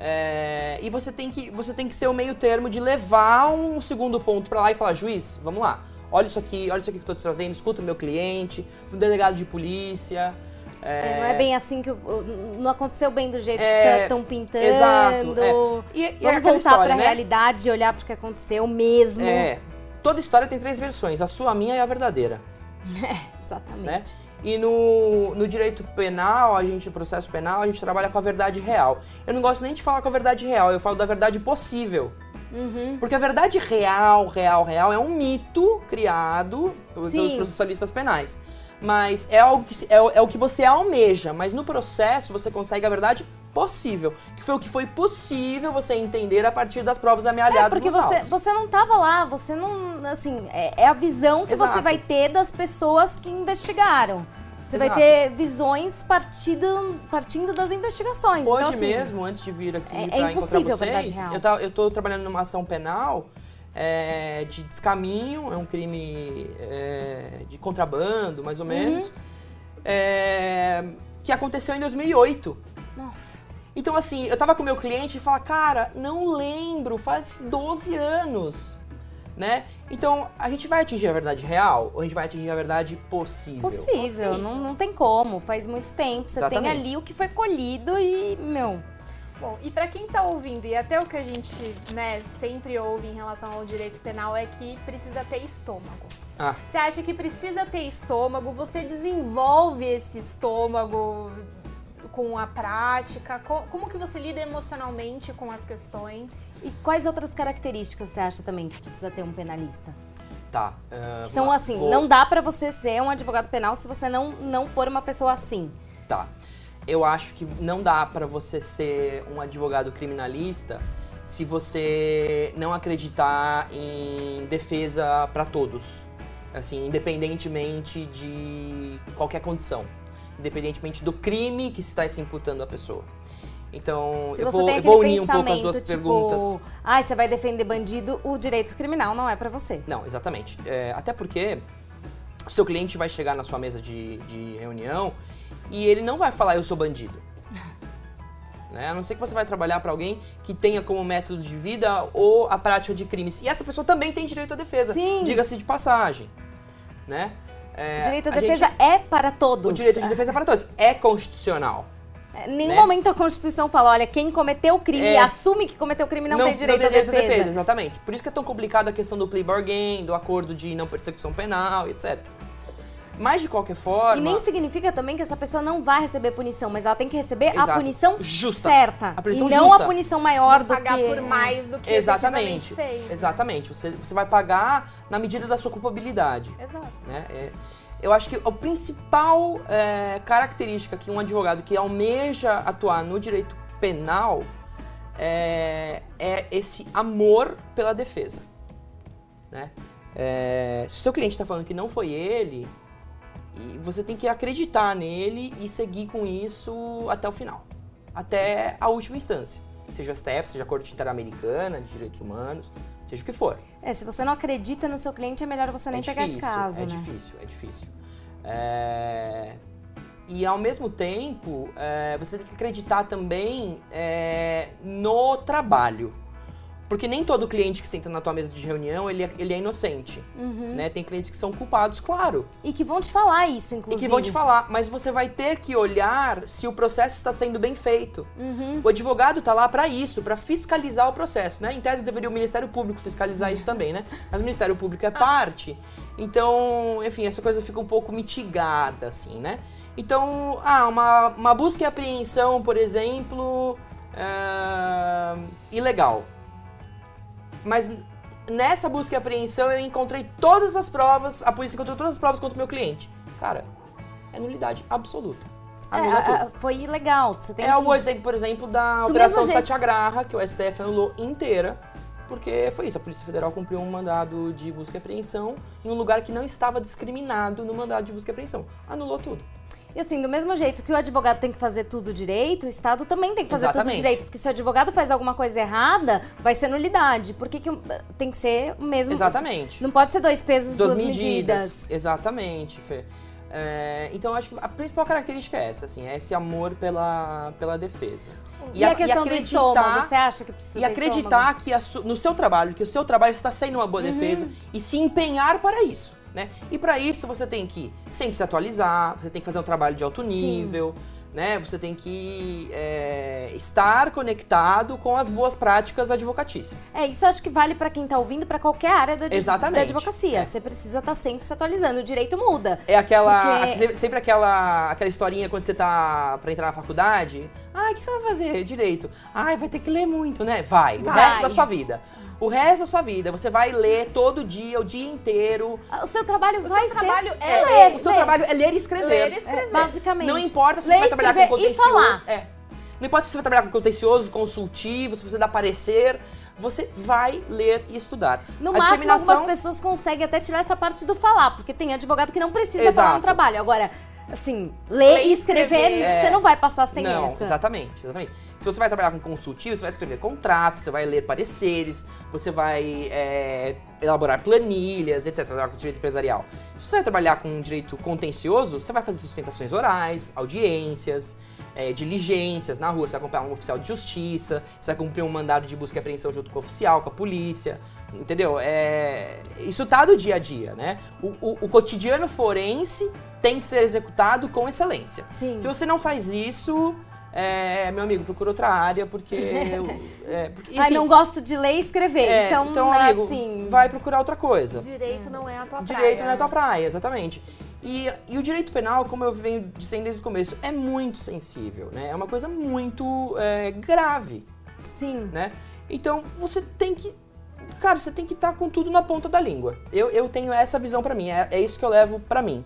É, e você tem, que, você tem que ser o meio termo de levar um segundo ponto pra lá e falar, juiz, vamos lá, olha isso aqui, olha isso aqui que eu tô te trazendo, escuta o meu cliente, pro delegado de polícia. É, não é bem assim que o- o- não aconteceu bem do jeito É, que estão pintando. exato, é. E, e é Vamos voltar história, para a né? realidade e olhar para o que aconteceu mesmo. É, toda história tem três versões, a sua, a minha e a verdadeira. Exatamente. né? E no, no direito penal, a gente, no processo penal, a gente trabalha com a verdade real. Eu não gosto nem de falar com a verdade real, eu falo da verdade possível. Uhum. Porque a verdade real, real, real é um mito criado pelos Sim. processalistas penais. Mas é algo que é, o- é o que você almeja, mas no processo você consegue a verdade possível, que foi o que foi possível você entender a partir das provas amealhadas É, porque você, autos. você não tava lá, você não. Assim, é, é a visão que Exato. você vai ter das pessoas que investigaram. Você vai Exato. ter visões partido, partindo das investigações. Hoje então, assim, mesmo, antes de vir aqui é- é pra encontrar vocês, eu, tá- eu tô trabalhando numa ação penal é, de descaminho, é um crime é, de contrabando, mais ou Uhum. menos, é, que aconteceu em 2008. Nossa. Então, assim, eu tava com o meu cliente e fala, cara, não lembro, faz 12 anos, né? Então, a gente vai atingir a verdade real ou a gente vai atingir a verdade possível? Possível, não, não tem como. Faz muito tempo. Você tem Exatamente. ali o que foi colhido e, meu. Bom, e para quem tá ouvindo, e até o que a gente né, sempre ouve em relação ao direito penal é que precisa ter estômago. Ah, Você acha que precisa ter estômago? Você desenvolve esse estômago com a prática? Co- Como que você lida emocionalmente com as questões? E quais outras características você acha também que precisa ter um penalista? tá. Que são assim, Vou- não dá pra você ser um advogado penal se você não, não for uma pessoa assim. Tá. Eu acho que não dá pra você ser um advogado criminalista se você não acreditar em defesa pra todos. Assim, independentemente de qualquer condição. Independentemente do crime que está se imputando à pessoa. Então, eu vou, eu vou unir um pouco as duas tipo, perguntas. ai, você vai defender bandido, o direito criminal não é pra você. Não, exatamente. É, até porque o seu cliente vai chegar na sua mesa de, de reunião e ele não vai falar eu sou bandido. Né? A não ser que você vai trabalhar para alguém que tenha como método de vida ou a prática de crimes. E essa pessoa também tem direito à defesa. Sim. Diga-se de passagem. Né? É, O direito à defesa gente- é para todos. O direito de defesa é para todos. É constitucional. Em nenhum né? momento a Constituição fala, olha, quem cometeu o crime e É. assume que cometeu o crime não, tem direito, à defesa. Exatamente. Por isso que é tão complicada a questão do plea bargain, do acordo de não persecução penal, etc. Mas de qualquer forma. E nem significa também que essa pessoa não vai receber punição, mas ela tem que receber a Exato. punição Justa. certa. A punição e não justa. a punição maior do Pagar que... por mais do que Exatamente. fez. né? Exatamente. Você, você vai pagar na medida da sua culpabilidade. Exato. Né? É, eu acho que a principal é, característica que um advogado que almeja atuar no direito penal é, é esse amor pela defesa. Né? É, se o seu cliente está falando que não foi ele, e você tem que acreditar nele e seguir com isso até o final. Até a última instância. Seja a STF, seja a Corte Interamericana de Direitos Humanos, seja o que for. É, se você não acredita no seu cliente, é melhor você nem é pegar esse caso, é né? difícil, é difícil. É, e ao mesmo tempo, é, você tem que acreditar também é, no trabalho. Porque nem todo cliente que senta na tua mesa de reunião, ele é, ele é inocente. Uhum. Né? Tem clientes que são culpados, claro. E que vão te falar isso, inclusive. E que vão te falar, mas você vai ter que olhar se o processo está sendo bem feito. Uhum. O advogado está lá para isso, para fiscalizar o processo, né? Em tese deveria o Ministério Público fiscalizar isso também, né? Mas o Ministério Público é parte. Então, enfim, essa coisa fica um pouco mitigada, assim, né? Então, ah, uma, uma busca e apreensão, por exemplo, é, ilegal. Mas nessa busca e apreensão eu encontrei todas as provas, a polícia encontrou todas as provas contra o meu cliente. Cara, é nulidade absoluta. Anula É, tudo. a- a- foi ilegal. Você tem É que... o exemplo, por exemplo, da Do Operação. Satyagraha, que o STF anulou inteira, porque foi isso, a Polícia Federal cumpriu um mandado de busca e apreensão em um lugar que não estava discriminado no mandado de busca e apreensão. Anulou tudo. E assim, do mesmo jeito que o advogado tem que fazer tudo direito, o Estado também tem que fazer Exatamente. tudo direito. Porque se o advogado faz alguma coisa errada, vai ser nulidade. Por que, que tem que ser o mesmo. Exatamente. Não pode ser dois pesos, Duas duas, medidas. medidas. Exatamente, Fê. É, então, eu acho que a principal característica é essa, assim, é esse amor pela, pela defesa. E, a questão do estômago, você acha que precisa E acreditar que a no seu trabalho, que o seu trabalho está sendo uma boa defesa e se empenhar para isso, né? E para isso você tem que sempre se atualizar, você tem que fazer um trabalho de alto nível, né? Você tem que é, estar conectado com as boas práticas advocatícias. É, isso eu acho que vale pra quem tá ouvindo, pra qualquer área da, da advocacia. É. Você precisa estar sempre se atualizando. O direito muda. É aquela. Porque- sempre- aquela, aquela historinha quando você tá pra entrar na faculdade. Ai, o que você vai fazer? Direito. Ai, vai ter que ler muito, né? Vai. O Vai. resto da sua vida. O resto da sua vida. Você vai ler todo dia, o dia inteiro. O seu trabalho vai seu ser trabalho é É, ler, o seu ler. trabalho é ler e escrever. Ler e É, escrever. basicamente. Não importa se Ler, você vai trabalhar com e contencioso. falar. É. Não importa se você vai trabalhar com contencioso, consultivo, se você dá parecer. Você vai ler e estudar. No A máximo, disseminação- algumas pessoas conseguem até tirar essa parte do falar, porque tem advogado que não precisa Exato. falar no trabalho. Agora, assim, ler Ler e e escrever, escrever. você não vai passar sem não, essa. exatamente, exatamente. Se você vai trabalhar com consultivo, você vai escrever contratos, você vai ler pareceres, você vai é, elaborar planilhas, etc. Você vai trabalhar com direito empresarial. Se você vai trabalhar com direito contencioso, você vai fazer sustentações orais, audiências, é, diligências na rua, você vai acompanhar um oficial de justiça, você vai cumprir um mandado de busca e apreensão junto com o oficial, com a polícia, entendeu? É, isso tá do dia a dia, né? O, o- o cotidiano forense tem que ser executado com excelência. Sim. Se você não faz isso, é, meu amigo, procura outra área, porque. é, porque e Ai, assim, não gosto de ler e escrever. é, então, amigo, assim. vai procurar outra coisa. Direito não é a tua Direito praia. não é tua praia, exatamente. E, e o direito penal, como eu venho dizendo desde o começo, é muito sensível, né? É uma coisa muito é, grave, Sim. né? Então você tem que. Cara, você tem que estar com tudo na ponta da língua. Eu, eu tenho essa visão pra mim, é, é isso que eu levo pra mim.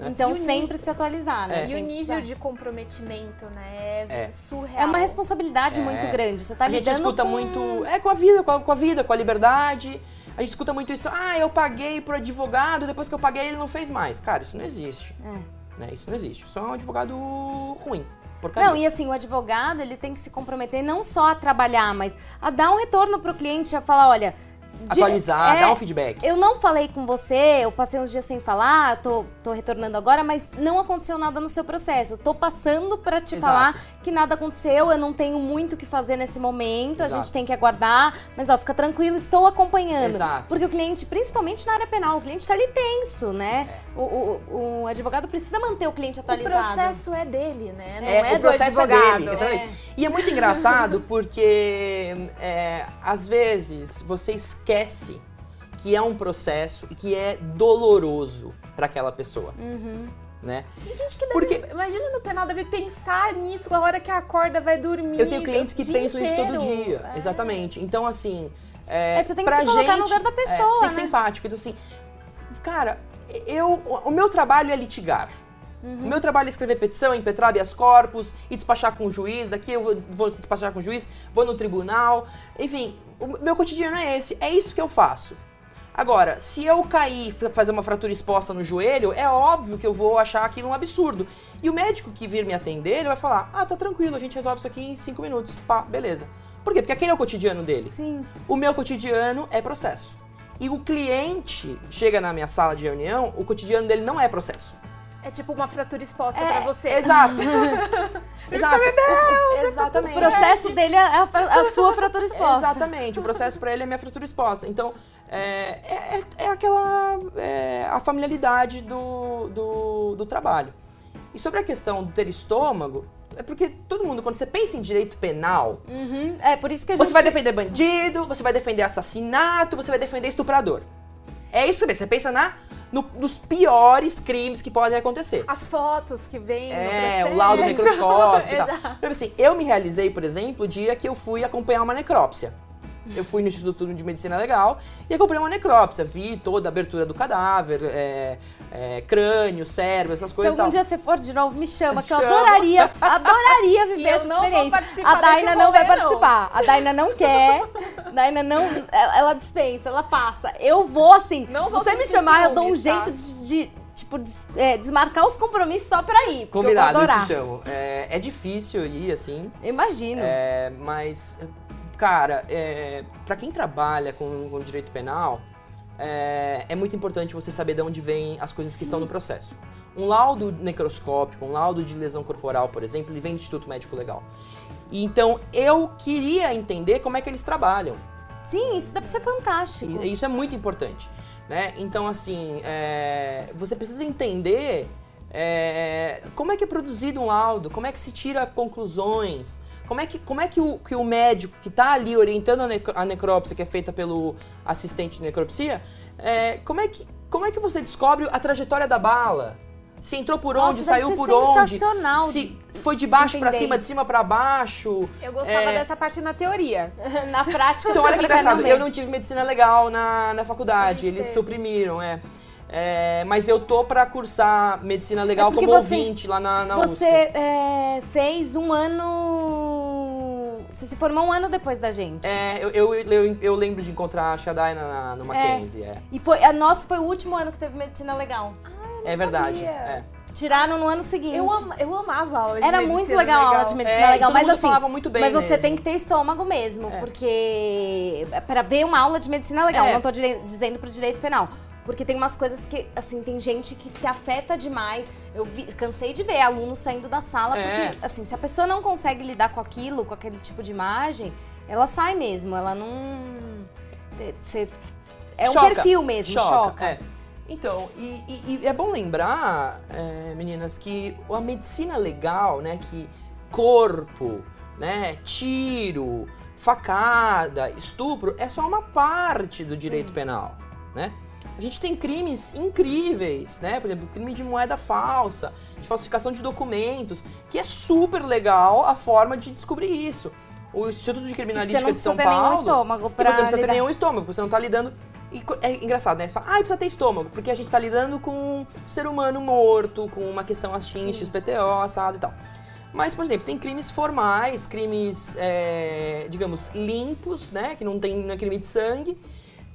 Né? Então, sempre se atualizar, né? É. E o nível de comprometimento, né? É, É. surreal. É uma responsabilidade É. muito grande. Você tá a gente escuta com... muito. É com a vida, com a, com a vida, com a liberdade. A gente escuta muito isso. Ah, eu paguei pro advogado, depois que eu paguei ele não fez mais. Cara, isso não existe. É. Né? Isso não existe. Isso é um advogado ruim. Porcaria. Não, e assim, o advogado, ele tem que se comprometer não só a trabalhar, mas a dar um retorno pro cliente, a falar, olha... de- Atualizar, é, dar um feedback. Eu não falei com você, eu passei uns dias sem falar, tô, tô retornando agora, mas não aconteceu nada no seu processo. Tô passando pra te Exato. falar que nada aconteceu, eu não tenho muito o que fazer nesse momento, a Exato. gente tem que aguardar, mas ó, fica tranquilo, estou acompanhando. Exato. Porque o cliente, principalmente na área penal, o cliente tá ali tenso, né? É. O, o, o advogado precisa manter o cliente O atualizado. processo é dele, né? Não é, o do processo advogado. é dele. exatamente. E é muito engraçado porque é, às vezes você esquece que é um processo e que é doloroso para aquela pessoa, Uhum. né? Tem gente que deve, Porque- imagina no penal, deve pensar nisso a hora que acorda, vai dormir. Eu tenho clientes que pensam isso todo inteiro. dia, É. exatamente. Então assim, é, É, você tem que se colocar no gente- lugar da é, pessoa, você tem que ser né? empático. Então assim, cara, eu, o meu trabalho é litigar. Uhum. O meu trabalho é escrever petição, impetrar habeas corpus e despachar com o juiz. Daqui eu vou, vou despachar com o juiz, vou no tribunal. Enfim, o meu cotidiano é esse. É isso que eu faço. Agora, se eu cair e fa- fazer uma fratura exposta no joelho, é óbvio que eu vou achar aquilo um absurdo. E o médico que vir me atender, ele vai falar: ah, tá tranquilo, a gente resolve isso aqui em cinco minutos. Pá, beleza. Por quê? Porque aquele é o cotidiano dele. Sim. O meu cotidiano é processo. E o cliente chega na minha sala de reunião, o cotidiano dele não é processo. É tipo uma fratura exposta É, pra você. Exato. Exato. O- o- Exatamente. O processo dele é a, a sua fratura exposta. Exatamente, o processo para ele é minha fratura exposta. Então, é, é, é aquela. É, a familiaridade do, do, do trabalho. E sobre a questão do ter estômago, é porque todo mundo, quando você pensa em direito penal, Uhum, É por isso que a gente. você vai defender bandido, você vai defender assassinato, você vai defender estuprador. É isso que você pensa. Na, no- nos piores crimes que podem acontecer. As fotos que vêm no É, o laudo microscópico e tal. Assim, eu me realizei, por exemplo, o dia que eu fui acompanhar uma necrópsia. Eu fui no Instituto de Medicina Legal e acompanhei uma necrópsia. Vi toda a abertura do cadáver, é, é, crânio, cérebro, essas Se coisas e algum dia você for de novo, me chama, que eu Chama. adoraria, adoraria viver essa experiência. A Daina não vai participar. A Daina não quer. A Daina não. Ela, dispensa, ela passa. Eu vou assim. Não se você me chamar, eu dou um tá? jeito de. de, tipo, des- é, desmarcar os compromissos só pra ir. Combinado, eu eu, te chamo. É, é difícil ir, assim, Imagino. é, mas, cara, é, para quem trabalha com, com direito penal, é, é muito importante você saber de onde vêm as coisas que estão no processo. Um laudo necroscópico, um laudo de lesão corporal, por exemplo, ele vem do Instituto Médico Legal. E Então, eu queria entender como é que eles trabalham. Sim, isso deve ser fantástico. E isso é muito importante, né? Então, assim, é, você precisa entender é, como é que é produzido um laudo, como é que se tira conclusões, como é que, como é que, o, que o médico que está ali orientando a, necro- a necrópsia, que é feita pelo assistente de necropsia, é, como, é que, como é que você descobre a trajetória da bala? Se entrou por Nossa, onde, saiu por onde? sensacional Se foi de baixo para cima, de cima para baixo. Eu gostava É. dessa parte na teoria. Na prática, Então, olha que engraçado, eu não tive medicina legal na, na faculdade, eles teve. suprimiram, é. É, Mas eu tô pra cursar medicina legal É como você- ouvinte lá na, na Você USP. é, fez um ano. Você se formou um ano depois da gente. É, eu, eu, eu, eu lembro de encontrar a Shadai na, na- no Mackenzie, é. E foi, a nossa foi o último ano que teve medicina legal. É verdade. é. Tiraram no ano seguinte. Eu, ama- eu amava a aula de Era muito legal, a aula de medicina É, e legal, todo mas mundo assim. falava muito bem mas você mesmo. tem que ter estômago mesmo, É. porque é pra ver uma aula de medicina legal, É. não tô dire- dizendo pro direito penal. Porque tem umas coisas que, assim, tem gente que se afeta demais. Eu vi- cansei de ver alunos saindo da sala, É. porque, assim, se a pessoa não consegue lidar com aquilo, com aquele tipo de imagem, ela sai mesmo, ela não. Você, é um Choca, perfil mesmo, choca. é. Então, e, e- e é bom lembrar, é, meninas, que a medicina legal, né, que corpo, né, tiro, facada, estupro, é só uma parte do direito penal, né? A gente tem crimes incríveis, né? Por exemplo, crime de moeda falsa, de falsificação de documentos, que é super legal a forma de descobrir isso. O Instituto de Você Criminalística não de São precisa ter Paulo. nenhum estômago pra você não precisa ter nenhum estômago, porque você não tá lidando. E é engraçado, né? Você fala, ah, precisa ter estômago, porque a gente tá lidando com um ser humano morto, com uma questão assim, XPTO, assado e tal. Mas, por exemplo, tem crimes formais, crimes, é, digamos, limpos, né? Que não tem não é crime de sangue,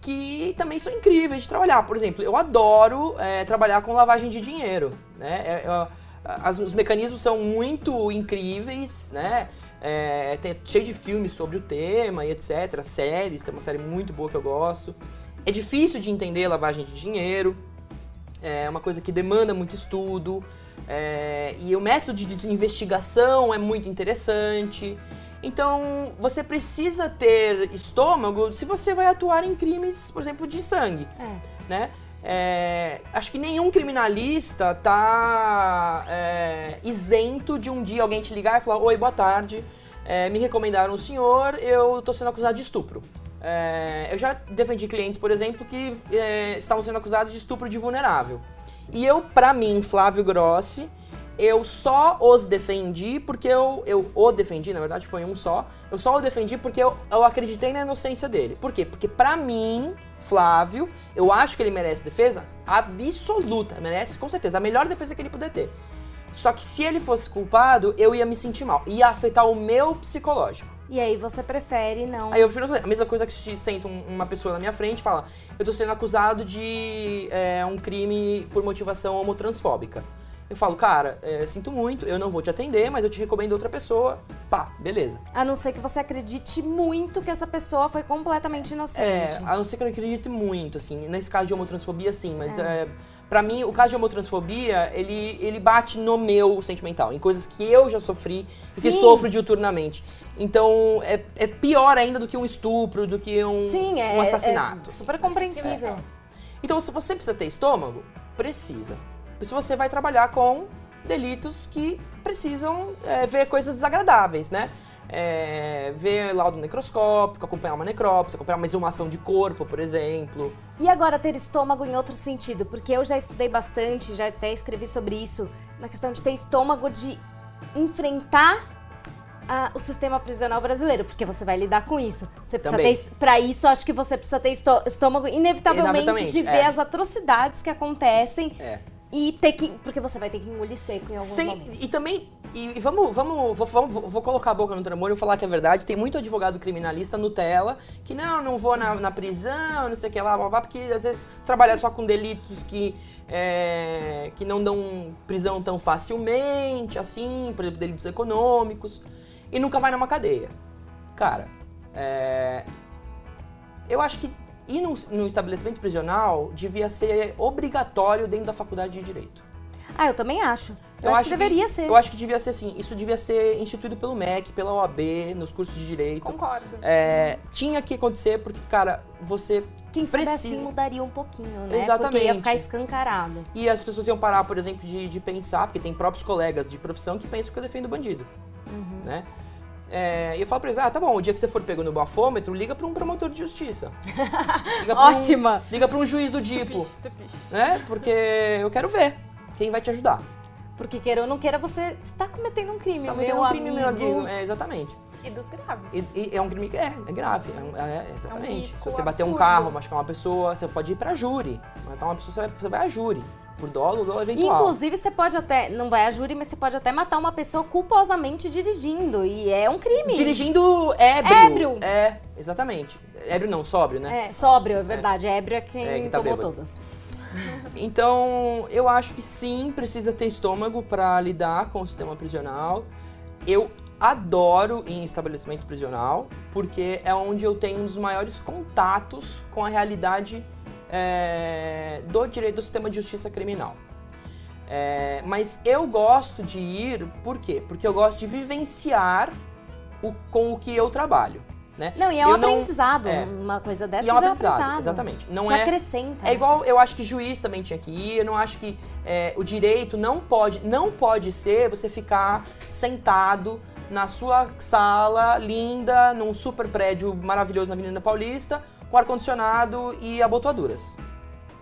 que também são incríveis de trabalhar. Por exemplo, eu adoro é, trabalhar com lavagem de dinheiro, né? É, é, as- os mecanismos são muito incríveis, né? É, tem cheio de filmes sobre o tema e etc. Séries, tem uma série muito boa que eu gosto. É difícil de entender lavagem de dinheiro. É uma coisa que demanda muito estudo. é, e o método de de investigação é muito interessante. Então, você precisa ter estômago se você vai atuar em crimes, por exemplo, de sangue, É. né? É, acho que nenhum criminalista tá é, isento de um dia alguém te ligar e falar: Oi, boa tarde, é, me recomendaram o senhor, eu tô sendo acusado de estupro. É, eu já defendi clientes, por exemplo, que é, estavam sendo acusados de estupro de vulnerável. E eu, pra mim, Flávio Grossi, eu só os defendi porque eu, eu o defendi, na verdade foi um só. Eu só o defendi porque eu, eu acreditei na inocência dele. Por quê? Porque pra mim, Flávio, eu acho que ele merece defesa absoluta. Merece com certeza. A melhor defesa que ele puder ter. Só que se ele fosse culpado, eu ia me sentir mal. Ia afetar o meu psicológico. E aí você prefere não. Aí eu prefiro fazer a mesma coisa que se senta um- uma pessoa na minha frente e fala: Eu tô sendo acusado de é, um crime por motivação homotransfóbica. Eu falo, cara, é, sinto muito, eu não vou te atender, mas eu te recomendo outra pessoa. Pá, beleza. A não ser que você acredite muito que essa pessoa foi completamente É, inocente. a não ser que eu acredite muito, assim. Nesse caso de homotransfobia, sim, mas é, Pra mim, o caso de homotransfobia, ele, ele bate no meu sentimental, em coisas que eu já sofri e que Sim. sofro diuturnamente. Então, é, é pior ainda do que um estupro, do que um, Sim, é, um assassinato. é super compreensível. Então, se você precisa ter estômago, precisa. Se você vai trabalhar com delitos que precisam é, ver coisas desagradáveis, né? É, ver laudo necroscópico, acompanhar uma necrópsia, acompanhar uma exumação de corpo, por exemplo. E agora ter estômago em outro sentido? Porque eu já estudei bastante, já até escrevi sobre isso, na questão de ter estômago de enfrentar ah, o sistema prisional brasileiro, porque você vai lidar com isso. Você precisa Também. ter, pra isso, acho que você precisa ter estô- estômago, inevitavelmente, Inevitavelmente, de ver é. as atrocidades que acontecem É. e ter que. Porque você vai ter que engolir seco em alguns Sem- momentos. e também, e, e vamos, vamos, vou, vamos- vou colocar a boca no trambolho e falar que é verdade. Tem muito advogado criminalista Nutella que não, não vou na, na prisão, não sei o que lá, blá, blá, porque às vezes trabalha só com delitos que, é, que não dão prisão tão facilmente, assim, por exemplo, delitos econômicos, e nunca vai numa cadeia. Cara, é, eu acho que ir num, num estabelecimento prisional devia ser obrigatório dentro da faculdade de Direito. Ah, eu também acho. Eu, acho, que deveria ser. Eu acho que devia ser assim. Isso devia ser instituído pelo MEC, pela OAB, nos cursos de direito. Concordo. É, tinha que acontecer porque, cara, você Quem sabe precisa. assim mudaria um pouquinho, né? Porque Exatamente. ia ficar escancarado. E as pessoas iam parar, por exemplo, de, de pensar, porque tem próprios colegas de profissão que pensam que eu defendo o bandido. Uhum. Né? É, e eu falo pra eles, ah, tá bom, o dia que você for pego no bafômetro, liga pra um promotor de justiça. Liga pra um- Ótima! liga pra um juiz do DIPO. Né? Porque eu quero ver quem vai te ajudar. Porque queira ou não queira, você está cometendo um crime, Você tá meu cometendo um crime, meu amigo. amigo. É, exatamente. E dos graves. E, e é um crime que é, é grave, é, um- é, exatamente. É um risco Se você bater um absurdo. carro, machucar uma pessoa, você pode ir pra júri. Matar uma pessoa, você vai, você vai a júri. Por dolo ou eventual. Inclusive, você pode até, não vai a júri, mas você pode até matar uma pessoa culposamente dirigindo. E é um crime. Dirigindo ébrio. Ébrio. É, exatamente. Ébrio não, sóbrio, né? É, sóbrio, é verdade. Ébrio é quem, É, quem tá tomou bêbado. todas. Então, eu acho que sim, precisa ter estômago pra lidar com o sistema prisional. Eu adoro em estabelecimento prisional, porque é onde eu tenho um dos maiores contatos com a realidade é, do direito do sistema de justiça criminal. É, mas eu gosto de ir, por quê? Porque eu gosto de vivenciar o- com o que eu trabalho. Né? Não, e é um Eu não- aprendizado. é. Uma coisa dessas E é um é um aprendizado, aprendizado. exatamente. Não Já é- acrescenta. É igual, eu acho que juiz também tinha que ir. Eu não acho que é, o direito não pode, não pode ser você ficar sentado na sua sala linda, num super prédio maravilhoso na Avenida Paulista, com ar-condicionado e abotoaduras,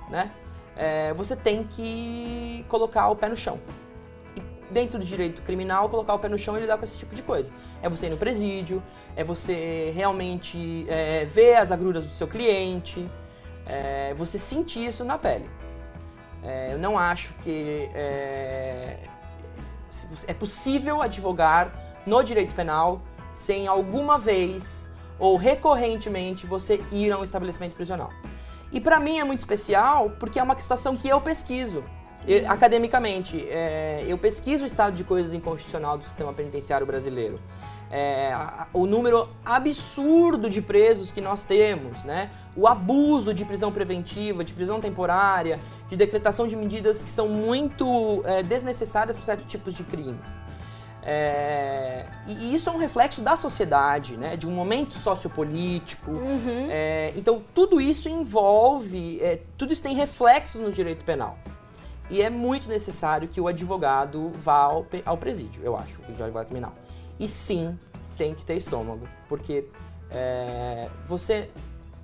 né? É, você tem que colocar o pé no chão. E dentro do direito criminal, colocar o pé no chão e lidar com esse tipo de coisa. É você ir no presídio, é você realmente é, ver as agruras do seu cliente, é, você sentir isso na pele. É, eu não acho que é, é possível advogar no direito penal sem alguma vez ou recorrentemente você ir a um estabelecimento prisional. E pra mim é muito especial porque é uma situação que eu pesquiso e- academicamente. É, eu pesquiso o estado de coisas inconstitucional do sistema penitenciário brasileiro. É, a- o número absurdo de presos que nós temos, né? O abuso de prisão preventiva, de prisão temporária, de decretação de medidas que são muito é, desnecessárias para certos tipos de crimes. É, e, isso é um reflexo da sociedade, né? De um momento sociopolítico. Uhum. É, então tudo isso envolve, é, tudo isso tem reflexos no direito penal. E é muito necessário que o advogado vá ao, ao presídio, eu acho, o advogado criminal. E sim, tem que ter estômago, porque é, você,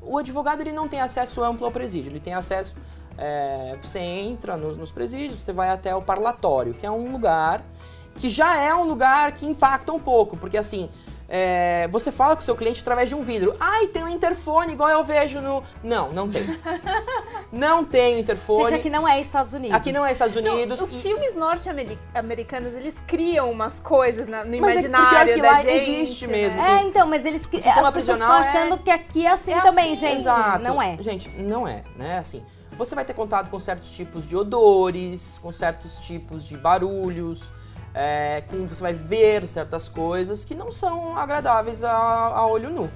o advogado ele não tem acesso amplo ao presídio, ele tem acesso, é, você entra nos, nos presídios, você vai até o parlatório, que é um lugar que já é um lugar que impacta um pouco, porque assim, é, você fala com o seu cliente através de um vidro. Ai, tem um interfone igual eu vejo no. Não, não tem. não tem o interfone. Gente, aqui não é Estados Unidos. Aqui não é Estados Unidos. Os e- filmes norte-americanos, eles criam umas coisas na- no Mas é imaginário aqui da lá gente. existe né? mesmo, É, então, mas eles. As pessoas ficam é- achando que aqui é assim É também, assim, gente. Exato. Não é. Gente, não é, né? Assim, você vai ter contato com certos tipos de odores, com certos tipos de barulhos, é, com, você vai ver certas coisas que não são agradáveis a, a olho nu.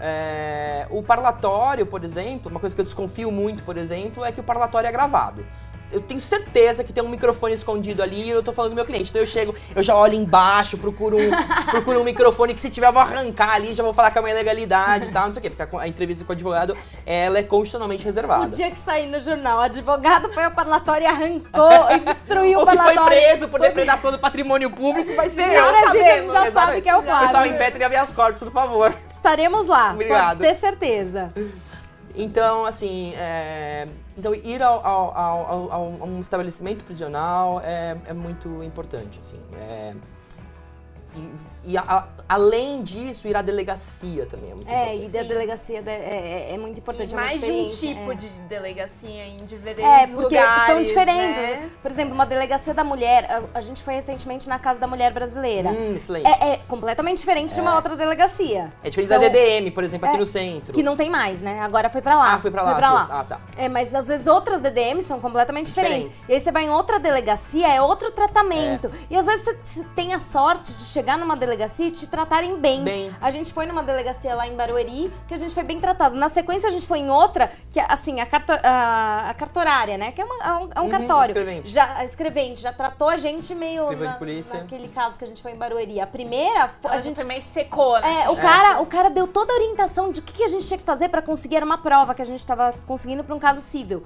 É, o parlatório, por exemplo, uma coisa que eu desconfio muito, por exemplo, é que o parlatório é gravado. Eu tenho certeza que tem um microfone escondido ali e eu tô falando do meu cliente. Então eu chego, eu já olho embaixo, procuro um, procuro um microfone que se tiver eu vou arrancar ali, já vou falar com a minha legalidade e tal, não sei o quê. Porque a, a entrevista com o advogado, ela é constitucionalmente reservada. O dia que sair no jornal, o advogado foi ao parlatório e arrancou e destruiu o Ou que parlatório. foi preso por depredação do patrimônio público, vai ser eu Cara, a gente sabendo. já sabe que é o Flávio. Pessoal, impetrem habeas corpus, por favor. Estaremos lá, Obrigado. pode ter certeza. Então, assim, é, então ir ao, ao- ao- ao- a um estabelecimento prisional é, é muito importante, assim. é, e e a- a- além disso, ir à delegacia também é muito É, importante. e da Sim. delegacia de- é, é- é muito importante. E é uma mais de um tipo é. de delegacia em diferentes É, porque lugares, são diferentes. né? Por exemplo, uma delegacia da mulher, a, a gente foi recentemente na Casa da Mulher Brasileira. Hum, excelente. É, é completamente diferente de uma outra delegacia. É diferente São- da DDM, por exemplo, aqui é, no centro. Que não tem mais, né? Agora foi pra lá. Ah, foi pra lá. às vezes. Ah, tá. É, mas às vezes outras DDMs são completamente diferentes. Diferentes. E aí você vai em outra delegacia, é outro tratamento. E às vezes você você tem a sorte de chegar numa delegacia e te tratarem bem. Bem. A gente foi numa delegacia lá em Barueri, que a gente foi bem tratado. Na sequência, a gente foi em outra, que é, assim, a, carto- a- a cartorária, né? Que é, uma- é um, é um Uhum, cartório. escrevente. Já, a escrevente, já tratou a gente meio na- polícia. naquele caso que a gente foi em Barueri. A primeira, a A gente gente foi mais secona. é, assim, o né? cara, o cara deu toda a orientação de o que, que a gente tinha que fazer pra conseguir era uma prova que a gente tava conseguindo pra um caso civil.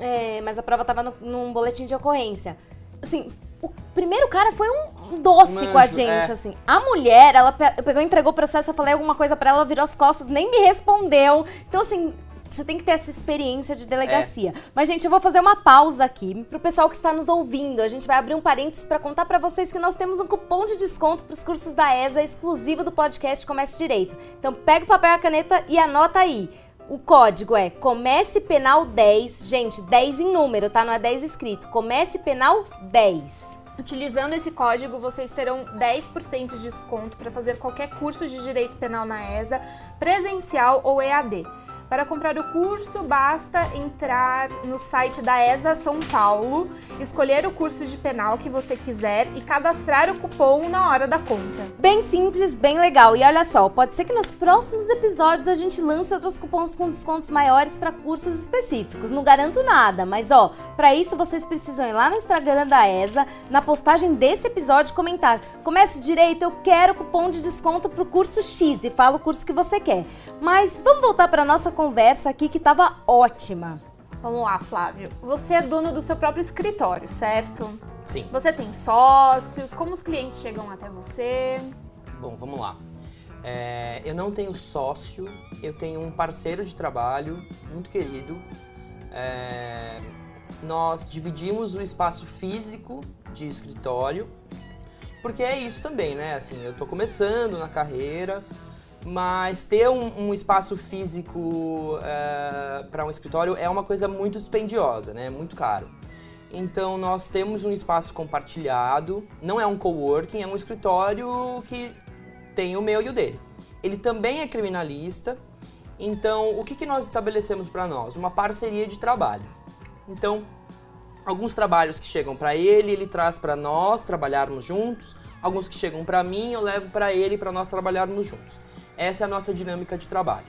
É, mas a prova tava no- num boletim de ocorrência. Assim, o primeiro cara foi um doce com a gente, é. assim. A mulher, ela pe- pegou, entregou o processo, eu falei alguma coisa pra ela, ela virou as costas, nem me respondeu. Então, assim, você tem que ter essa experiência de delegacia. Mas, gente, eu vou fazer uma pausa aqui pro pessoal que está nos ouvindo. A gente vai abrir um parênteses pra contar pra vocês que nós temos um cupom de desconto pros cursos da ESA exclusivo do podcast Comece Direito. Então, pega o papel e a caneta e anota aí. O código é Comece Penal 10. Gente, 10 em número, tá? Não é 10 escrito. Comece Penal 10. Utilizando esse código, vocês terão 10% de desconto para fazer qualquer curso de direito penal na ESA, presencial ou EAD. Para comprar o curso, basta entrar no site da ESA São Paulo, escolher o curso de penal que você quiser e cadastrar o cupom na hora da conta. Bem simples, bem legal. E olha só, pode ser que nos próximos episódios a gente lance outros cupons com descontos maiores para cursos específicos. Não garanto nada, mas ó, para isso vocês precisam ir lá no Instagram da ESA, na postagem desse episódio comentar: "Comece direito, eu quero cupom de desconto pro curso X" e fala o curso que você quer. Mas vamos voltar para nossa conversa aqui que tava ótima. Vamos lá, Flávio. Você é dono do seu próprio escritório, certo? Sim. Você tem sócios? Como os clientes chegam até você? Bom, vamos lá. É, eu não tenho sócio, eu tenho um parceiro de trabalho muito querido. É, nós dividimos o espaço físico de escritório, porque é isso também, né? Assim, eu tô começando na carreira, mas ter um, um espaço físico para um escritório é uma coisa muito dispendiosa, né? Muito caro. Então nós temos um espaço compartilhado, não é um coworking, é um escritório que tem o meu e o dele. Ele também é criminalista, então o que, que nós estabelecemos para nós? Uma parceria de trabalho. Então, alguns trabalhos que chegam para ele, ele traz para nós trabalharmos juntos. Alguns que chegam para mim, eu levo para ele para nós trabalharmos juntos. Essa é a nossa dinâmica de trabalho.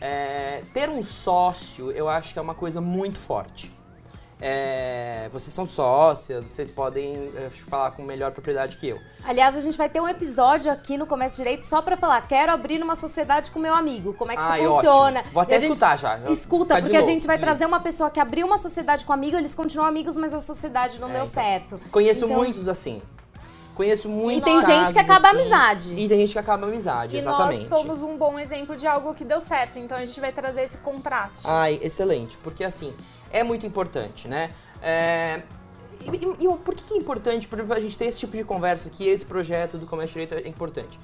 É, ter um sócio, eu acho que é uma coisa muito forte. É, vocês são sócias, vocês podem é, falar com melhor propriedade que eu. Aliás, a gente vai ter um episódio aqui no Comércio Direito só pra falar, quero abrir uma sociedade com meu amigo, como é que Ai, isso funciona. ótimo. Vou até escutar já. Escuta, de porque a gente vai trazer uma pessoa que abriu uma sociedade com amigo, eles continuam amigos, mas a sociedade não É, deu então. certo. Conheço Então- muitos assim. Conheço E muitos tem gente que acaba a assim. amizade. E tem gente que acaba a amizade, E exatamente. nós somos um bom exemplo de algo que deu certo, então a gente vai trazer esse contraste. Ai, excelente, porque assim, é muito importante, né? É, E, e- e por que que é importante por exemplo, a gente ter esse tipo de conversa aqui, esse projeto do Comércio Direito é importante?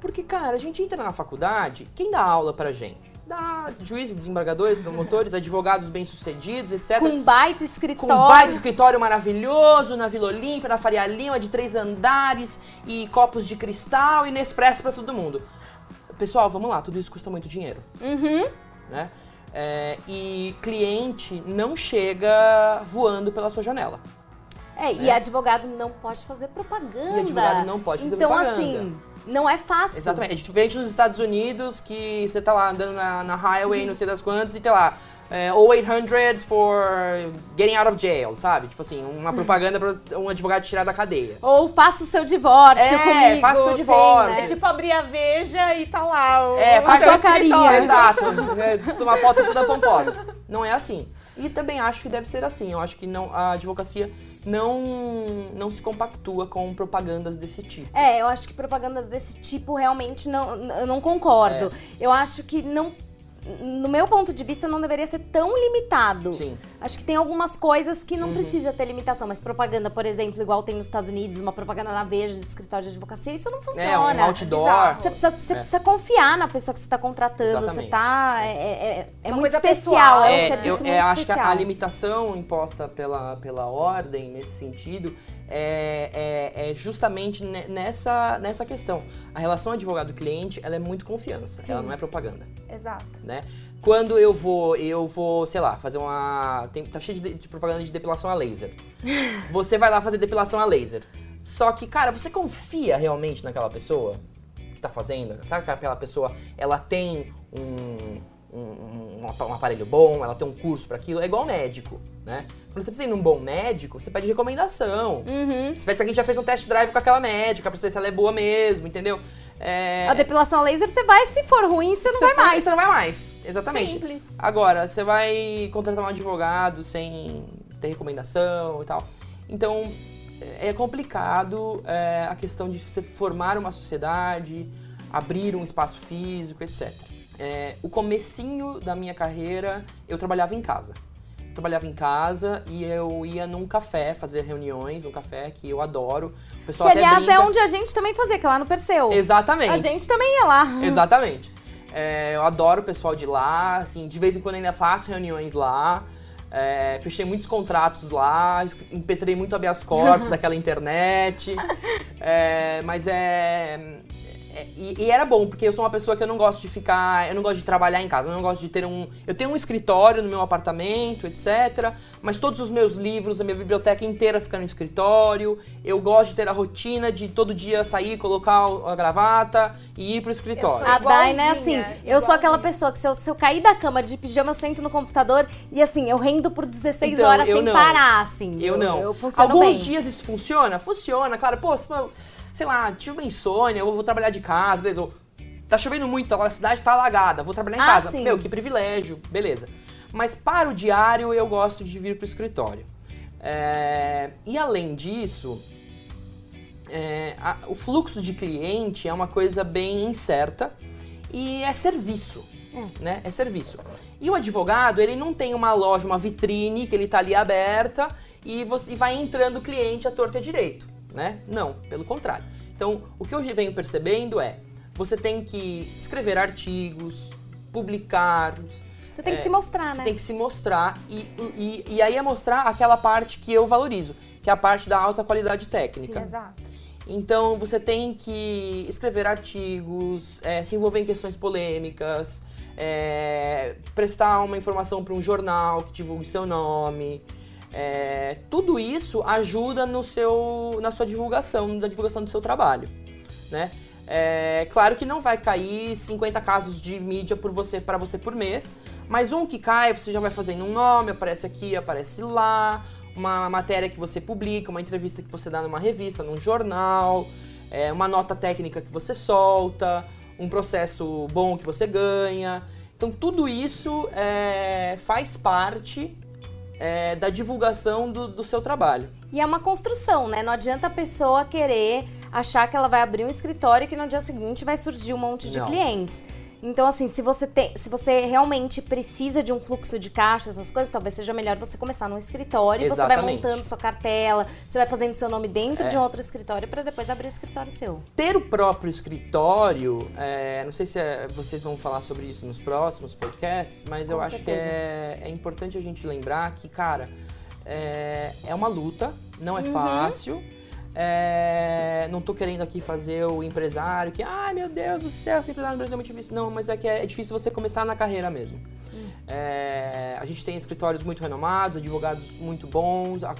Porque, cara, a gente entra na faculdade, quem dá aula pra gente? Dá juízes, desembargadores, promotores, advogados bem-sucedidos, etc. Com um baita Com escritório. um baita escritório maravilhoso na Vila Olímpia, na Faria Lima, de três andares e copos de cristal e Nespresso pra todo mundo. Pessoal, vamos lá, tudo isso custa muito dinheiro, Uhum. né? É, e cliente não chega voando pela sua janela. É, e né? advogado não pode fazer propaganda. E advogado não pode fazer então, propaganda. assim, não é fácil. Exatamente. É diferente nos Estados Unidos que você tá lá andando na, na highway, não sei das quantas, e tem lá é, 0800 for getting out of jail, sabe? Tipo assim, uma propaganda pra um advogado tirar da cadeia. Ou faça o seu divórcio É, comigo. faça o seu tem, divórcio. né? É tipo abrir a veja e tá lá. O, É, seu a carinha. Exato. É, tomar foto toda pomposa. Não é assim. E também acho que deve ser assim. Eu acho que não, a advocacia não, não se compactua com propagandas desse tipo. É, eu acho que propagandas desse tipo realmente não, eu não concordo. É. Eu acho que não. No meu ponto de vista, não deveria ser tão limitado. Sim. Uhum. Acho que tem algumas coisas que não precisa ter limitação, mas propaganda, por exemplo, igual tem nos Estados Unidos, uma propaganda na Veja de escritório de advocacia, isso não funciona. É, um outdoor. Você precisa, você É. precisa confiar na pessoa que você está contratando. Você Exatamente. tá. É, é- é Uma muito especial. pessoal, É um É, serviço eu muito é, acho que especial. a limitação imposta pela, pela ordem nesse sentido é, é, é justamente ne- nessa, nessa questão. A relação advogado-cliente ela é muito confiança, ela não é propaganda. Exato. né? Quando eu vou, eu vou, sei lá, fazer uma. Tem, tá cheio de, de propaganda de depilação a laser. Você vai lá fazer depilação a laser. Só que, cara, você confia realmente naquela pessoa que tá fazendo? Sabe que aquela pessoa, ela tem um, um, um um aparelho bom, ela tem um curso para aquilo? É igual médico, né? Quando você precisa ir num bom médico, você pede recomendação. Uhum. Você pede pra quem já fez um test drive com aquela médica, pra saber se ela é boa mesmo, entendeu? É, A depilação a laser, você vai, se for ruim, você não você vai for- mais. Você não vai mais, exatamente. Simples. Agora, você vai contratar um advogado sem ter recomendação e tal. Então, é complicado é, a questão de você formar uma sociedade, abrir um espaço físico, etc. É, o comecinho da minha carreira, eu trabalhava em casa. Eu trabalhava em casa e eu ia num café fazer reuniões, um café que eu adoro. O Que, pessoal até aliás, é brinca- onde a gente também fazia, que é lá no Perseu. Exatamente. A gente também ia lá. Exatamente. É, eu adoro o pessoal de lá, assim, de vez em quando ainda faço reuniões lá. É, fechei muitos contratos lá, impetrei muito habeas corpus daquela internet. É, mas é, é- e, e era bom, porque eu sou uma pessoa que eu não gosto de ficar. Eu não gosto de trabalhar em casa, eu não gosto de ter um. Eu tenho um escritório no meu apartamento, etc. Mas todos os meus livros, a minha biblioteca inteira fica no escritório. Eu gosto de ter a rotina de todo dia sair, colocar a gravata e ir pro escritório. A Dai, né, assim, Igualzinha, eu sou aquela pessoa que se eu, se eu cair da cama de pijama, eu sento no computador e assim, eu rendo por 16 Então, horas eu sem não. parar, assim. Eu não. Eu funciono Alguns bem. dias isso funciona? Funciona, claro. Pô, se- sei lá, tive uma insônia, eu vou trabalhar de casa, beleza. ou Tá chovendo muito, a cidade tá alagada, vou trabalhar em Ah, casa. sim. Meu, que privilégio, beleza. Mas para o diário, eu gosto de vir pro escritório. É, E além disso, é, o fluxo de cliente é uma coisa bem incerta e é serviço, né? É serviço. E o advogado, ele não tem uma loja, uma vitrine que ele tá ali aberta e você e vai entrando cliente à torta e à direito, né? Não, pelo contrário. Então, o que eu venho percebendo é, você tem que escrever artigos, publicar, Você tem que é, se mostrar, você né? tem que se mostrar e, e, e aí é mostrar aquela parte que eu valorizo, que é a parte da alta qualidade técnica. Exato. Então você tem que escrever artigos, é, se envolver em questões polêmicas, é, prestar uma informação para um jornal que divulgue seu nome. É, tudo isso ajuda no seu, na sua divulgação, na divulgação do seu trabalho, né? É, claro que não vai cair 50 casos de mídia por você para você por mês, mas um que cai, você já vai fazendo um nome, aparece aqui, aparece lá, uma matéria que você publica, uma entrevista que você dá numa revista, num jornal, é, uma nota técnica que você solta, um processo bom que você ganha. Então tudo isso é, faz parte é, da divulgação do, do seu trabalho. E é uma construção, né? Não adianta a pessoa querer achar que ela vai abrir um escritório e que no dia seguinte vai surgir um monte de Não. clientes. Então, assim, se você, tem, se você realmente precisa de um fluxo de caixa, essas coisas, talvez seja melhor você começar num escritório, você vai Exatamente. montando sua cartela, você vai fazendo seu nome dentro É. de um outro escritório para depois abrir o escritório seu. ter o próprio escritório, é, não sei se é- vocês vão falar sobre isso nos próximos podcasts, mas eu Com acho que é, é importante a gente lembrar que, cara, é, é uma luta, não é fácil. É, não tô querendo aqui fazer o empresário que, ai meu Deus do céu, ser empresário no Brasil é muito difícil. Não, mas é que é, é difícil você começar na carreira mesmo. É, a gente tem escritórios muito renomados, advogados muito bons, a,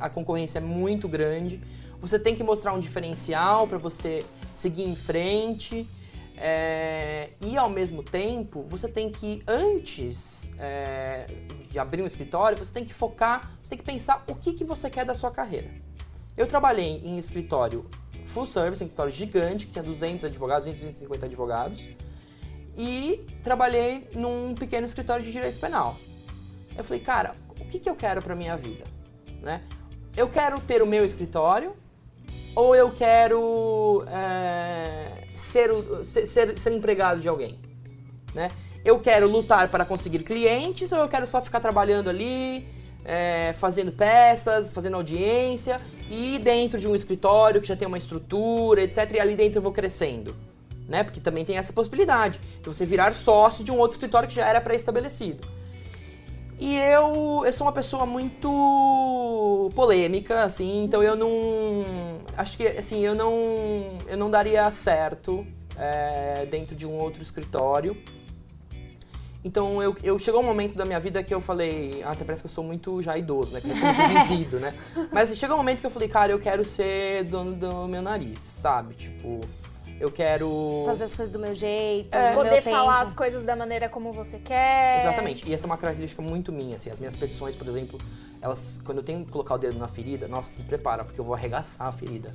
a concorrência é muito grande. Você tem que mostrar um diferencial para você seguir em frente. É, e ao mesmo tempo, você tem que, antes é, de abrir um escritório, você tem que focar, você tem que pensar o que, que você quer da sua carreira. Eu trabalhei em escritório full service, em escritório gigante, que tinha 200 advogados, 250 advogados, e trabalhei num pequeno escritório de direito penal. Eu falei, cara, o que, que eu quero para minha vida? Né? Eu quero ter o meu escritório ou eu quero é, ser, ser, ser empregado de alguém? Né? Eu quero lutar para conseguir clientes ou eu quero só ficar trabalhando ali, é, fazendo peças, fazendo audiência e dentro de um escritório que já tem uma estrutura, etc. E ali dentro eu vou crescendo. Né? Porque também tem essa possibilidade de você virar sócio de um outro escritório que já era pré-estabelecido. E eu, eu sou uma pessoa muito polêmica, assim, então eu não. Acho que assim, eu não. Eu não daria certo é, dentro de um outro escritório. Então eu, eu chegou um momento da minha vida que eu falei, ah, até parece que eu sou muito já idoso, né? Que eu sou muito vivido, né? Mas chegou um momento que eu falei, cara, eu quero ser dono do meu nariz, sabe? Tipo, eu quero. Fazer as coisas do meu jeito, é. do Poder meu falar as coisas da maneira como você quer. Exatamente. E essa é uma característica muito minha, assim. As minhas petições, por exemplo, elas, quando eu tenho que colocar o dedo na ferida, nossa, se prepara, porque eu vou arregaçar a ferida.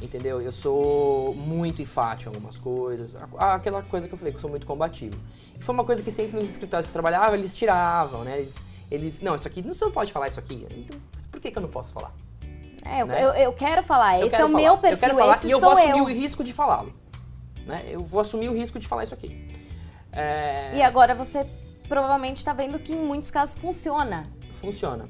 Entendeu? Eu sou muito enfático em algumas coisas. Aquela coisa que eu falei, que eu sou muito combativo. Foi uma coisa que sempre nos escritórios que eu trabalhava, eles tiravam, né? Eles, eles não, isso aqui, não, você não pode falar isso aqui. Então, por que, que eu não posso falar? É, eu, né? eu, eu quero falar, Eu esse quero é o falar. meu Eu perfil, quero falar esse e eu vou assumir eu. o risco de falá-lo. Né? Eu vou assumir o risco de falar isso aqui. É, E agora você provavelmente está vendo que em muitos casos funciona. Funciona.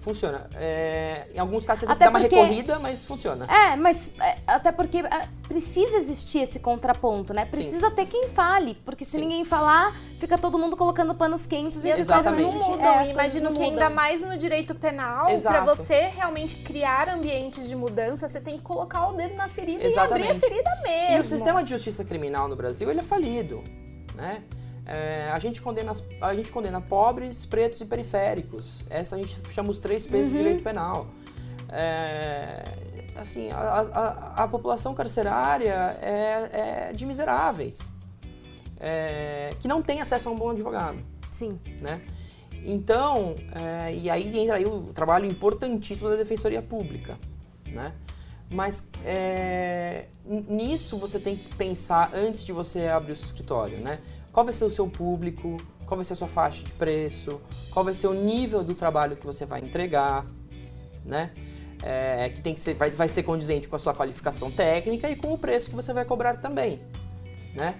Funciona. É, em alguns casos você tem Até que dar uma recorrida, mas funciona. É, mas é, até porque é, precisa existir esse contraponto, né? Precisa ter quem fale, porque se Sim. ninguém falar, fica todo mundo colocando panos quentes e E as as coisas não é, mudam. as coisas Imagino não que mudam. ainda mais no direito penal, pra você realmente criar ambientes de mudança, você tem que colocar o dedo na ferida Exatamente. e abrir a ferida mesmo. E o sistema de justiça criminal no Brasil, ele é falido, né? É, a, gente condena, a gente condena pobres, pretos e periféricos. Essa a gente chama os três pesos Uhum. do direito penal. É, assim, a, a- a população carcerária é, é de miseráveis, é, que não tem acesso a um bom advogado. Sim. né? Então, é, e aí entra aí o trabalho importantíssimo da Defensoria Pública, né? Mas é, nisso você tem que pensar antes de você abrir o seu escritório, né? Qual vai ser o seu público, qual vai ser a sua faixa de preço, qual vai ser o nível do trabalho que você vai entregar, né? É, que tem que ser, vai, vai ser condizente com a sua qualificação técnica e com o preço que você vai cobrar também, né?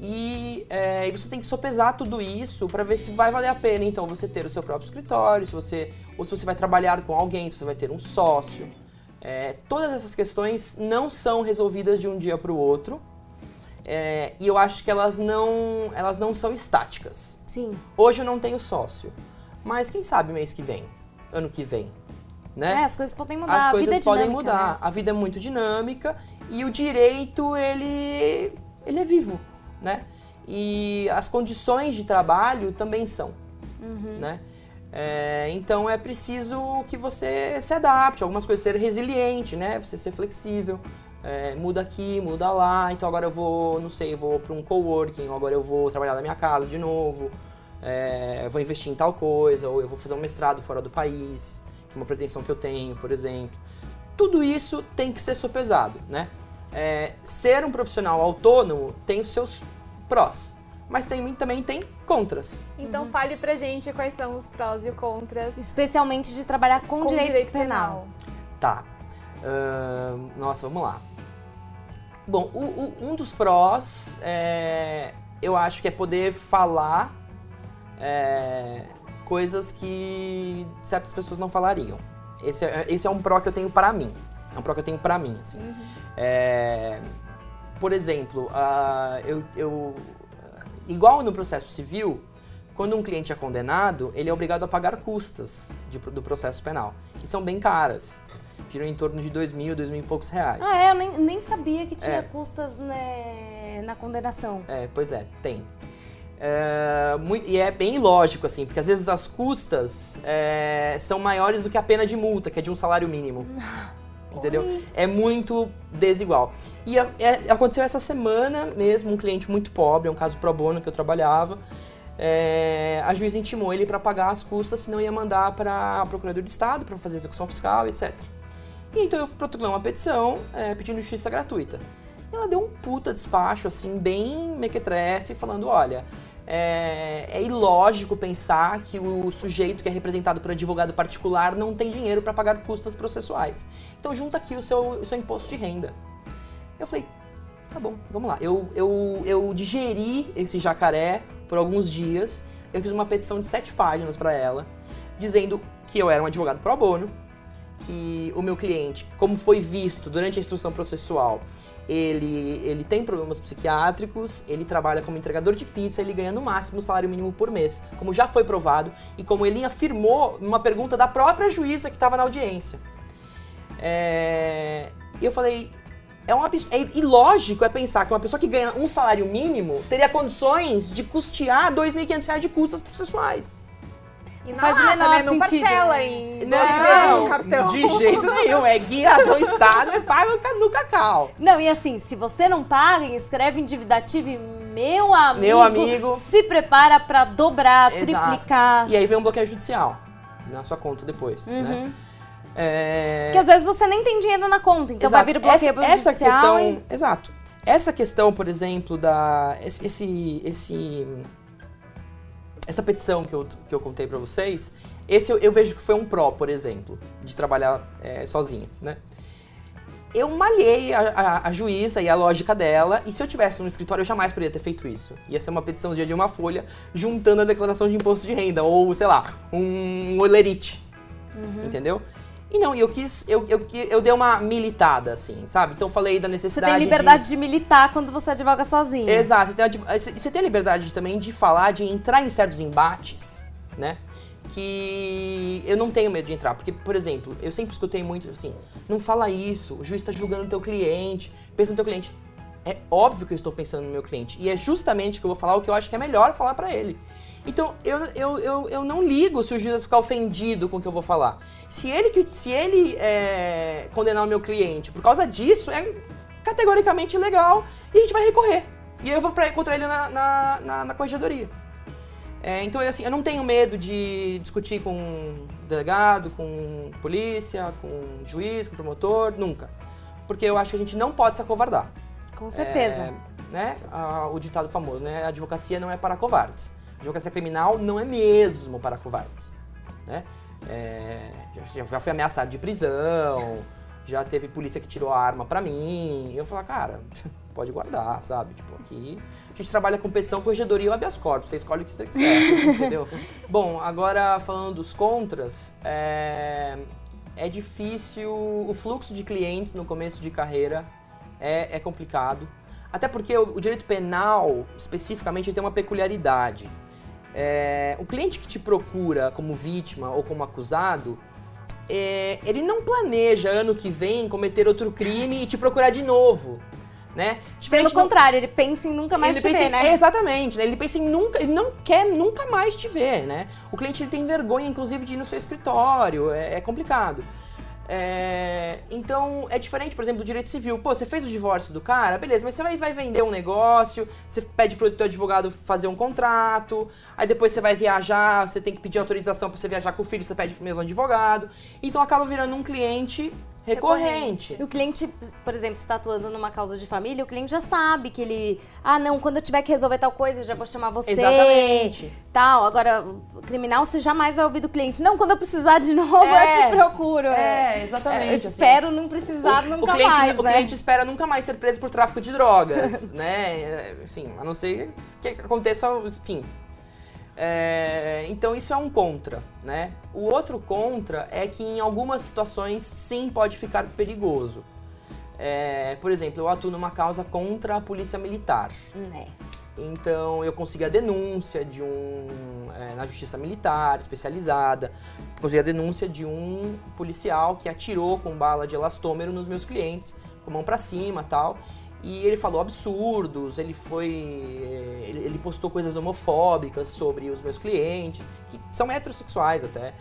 E, é, e você tem que sopesar tudo isso para ver se vai valer a pena, então, você ter o seu próprio escritório, se você, ou se você vai trabalhar com alguém, se você vai ter um sócio. É, todas essas questões não são resolvidas de um dia para o outro. É, e eu acho que elas não, elas não são estáticas. Sim. Hoje eu não tenho sócio, mas quem sabe mês que vem, ano que vem, né? É, as coisas podem mudar. as a coisas vida é podem dinâmica, mudar. né? A vida é muito dinâmica e o direito ele ele é vivo, né? E as condições de trabalho também são, Uhum. né? É, então é preciso que você se adapte, algumas coisas ser resiliente, né? Você ser flexível. É, muda aqui, muda lá. Então agora eu vou, não sei, eu vou para um coworking, ou agora eu vou trabalhar na minha casa de novo. É, vou investir em tal coisa, ou eu vou fazer um mestrado fora do país, que é uma pretensão que eu tenho, por exemplo. Tudo isso tem que ser sopesado, né? É, ser um profissional autônomo tem os seus prós, mas tem, também tem contras. Então Uhum. fale pra gente quais são os prós e contras Especialmente de trabalhar com, com direito, penal. Tá. Ahn, nossa, vamos lá. Bom, o- o- um dos prós é, eu acho que é poder falar é, coisas que certas pessoas não falariam. Esse é, esse é um pró que eu tenho para mim. É um pró que eu tenho para mim, assim. É, por exemplo, ah, eu, eu- igual no processo civil, quando um cliente é condenado, ele é obrigado a pagar custas de- do processo penal, que são bem caras. Giram em torno de dois mil, dois mil e poucos reais. Ah, é? Eu nem, nem sabia que tinha É. custas né, na condenação. É, pois é, tem. É, mui- e é bem lógico, assim, porque às vezes as custas é, são maiores do que a pena de multa, que é de um salário mínimo. Entendeu? Oi. É muito desigual. E a- é- aconteceu essa semana mesmo, um cliente muito pobre, é um caso pro bono que eu trabalhava. é, a juíza intimou ele para pagar as custas, senão ia mandar para Procurador de Estado para fazer execução fiscal, etc. E então eu protocolei uma petição é, pedindo justiça gratuita. E ela deu um puta despacho, assim, bem mequetrefe, falando, olha, é, é ilógico pensar que o sujeito que é representado por advogado particular não tem dinheiro para pagar custas processuais. Então junta aqui o seu, o seu imposto de renda. Eu falei, tá bom, vamos lá. Eu, eu, eu digeri esse jacaré por alguns dias. Eu fiz uma petição de sete páginas para ela, dizendo que eu era um advogado pro bono, que o meu cliente, como foi visto durante a instrução processual, ele, ele tem problemas psiquiátricos, ele trabalha como entregador de pizza, ele ganha no máximo um salário mínimo por mês, como já foi provado e como ele afirmou numa pergunta da própria juíza que estava na audiência. É, eu falei, é um abs... é ilógico é pensar que uma pessoa que ganha um salário mínimo teria condições de custear 2.500 reais de custas processuais. E na Faz o lata, menor né? Não sentido. parcela em 12 vezes no cartão. de jeito nenhum. É guia do Estado e paga no cacau. Não, e assim, se você não paga, escreve endividativo e meu amigo, Meu amigo. se prepara pra dobrar, Exato. triplicar. E aí vem um bloqueio judicial na sua conta depois, Uhum. né? É... Porque às vezes você nem tem dinheiro na conta, então vai vir o bloqueio essa, essa judicial questão, e- exato. Essa questão, por exemplo, da esse esse, esse- essa petição que eu, que eu contei pra vocês, esse eu, eu vejo que foi um pró, por exemplo, de trabalhar é, sozinho, né? Eu malhei a, a- a juíza e a lógica dela, e se eu tivesse no escritório, eu jamais poderia ter feito isso. Ia ser uma petiçãozinha de uma folha, juntando a declaração de imposto de renda, ou, sei lá, um olerite, Uhum. entendeu? E não, e eu quis, eu, eu, eu dei uma militada, assim, sabe? Então eu falei da Você necessidade tem liberdade de... militar quando você advoga sozinho. Exato, você tem, a você você liberdade também de falar, de entrar em certos embates, né? Que eu não tenho medo de entrar. Porque, por exemplo, eu sempre escutei muito assim, não fala isso, o juiz está julgando o teu cliente, pensa no teu cliente. É óbvio que eu estou pensando no meu cliente. E é justamente que eu vou falar o que eu acho que é melhor falar pra ele. Então, eu, eu, eu, eu não ligo se o juiz ficar ofendido com o que eu vou falar. Se ele, se ele é, condenar o meu cliente por causa disso, é categoricamente ilegal e a gente vai recorrer. E eu vou pra, contra ele na, na, na, na corregedoria. É, então, assim, eu não tenho medo de discutir com delegado, com polícia, com juiz, com promotor, nunca. Porque eu acho que a gente não pode se acovardar. Com certeza. É, né? Ah, o ditado famoso, né? A advocacia não é para covardes. Advocacia criminal não é mesmo para covardes. Né? É, já, já fui ameaçado de prisão, já teve polícia que tirou a arma pra mim. Eu falei, cara, pode guardar, sabe? Tipo, aqui a gente trabalha com petição, corregedoria e habeas corpus. Você escolhe o que você quiser, entendeu? Bom, agora falando dos contras, é, é difícil o fluxo de clientes no começo de carreira é, é complicado. Até porque o, direito penal, especificamente, tem uma peculiaridade. É, o cliente que te procura como vítima ou como acusado, é, ele não planeja ano que vem cometer outro crime e te procurar de novo. Né? Pelo contrário, ele pensa em nunca mais ele te ver, em- né? Exatamente, né? Ele pensa em nunca, ele não quer nunca mais te ver, né? O cliente ele tem vergonha, inclusive, de ir no seu escritório, é, é complicado. É, então, é diferente, por exemplo, do direito civil. Pô, você fez o divórcio do cara, beleza, mas você vai, vai vender um negócio, você pede pro teu advogado fazer um contrato, aí depois você vai viajar, você tem que pedir autorização pra você viajar com o filho, você pede pro mesmo advogado. Então acaba virando um cliente recorrente. E o cliente, por exemplo, se está atuando numa causa de família, o cliente já sabe que ele. Ah, não, quando eu tiver que resolver tal coisa, eu já vou chamar você. Exatamente. Tal. Agora, o criminal, você jamais vai ouvir do cliente. Não, quando eu precisar de novo, É. eu te procuro. É, exatamente, Eu assim. espero não precisar o, nunca o cliente, mais, o né? cliente espera nunca mais ser preso por tráfico de drogas, né? É, Assim, a não ser que aconteça, enfim. É, então isso é um contra, né? O outro contra é que em algumas situações sim pode ficar perigoso. É, por exemplo, eu atuo numa causa contra a polícia militar. É. Então eu consegui a denúncia de um. é, na justiça militar especializada, consegui a denúncia de um policial que atirou com bala de elastômero nos meus clientes, com a mão pra cima tal. E ele falou absurdos, ele foi. Ele, postou coisas homofóbicas sobre os meus clientes, que são heterossexuais até.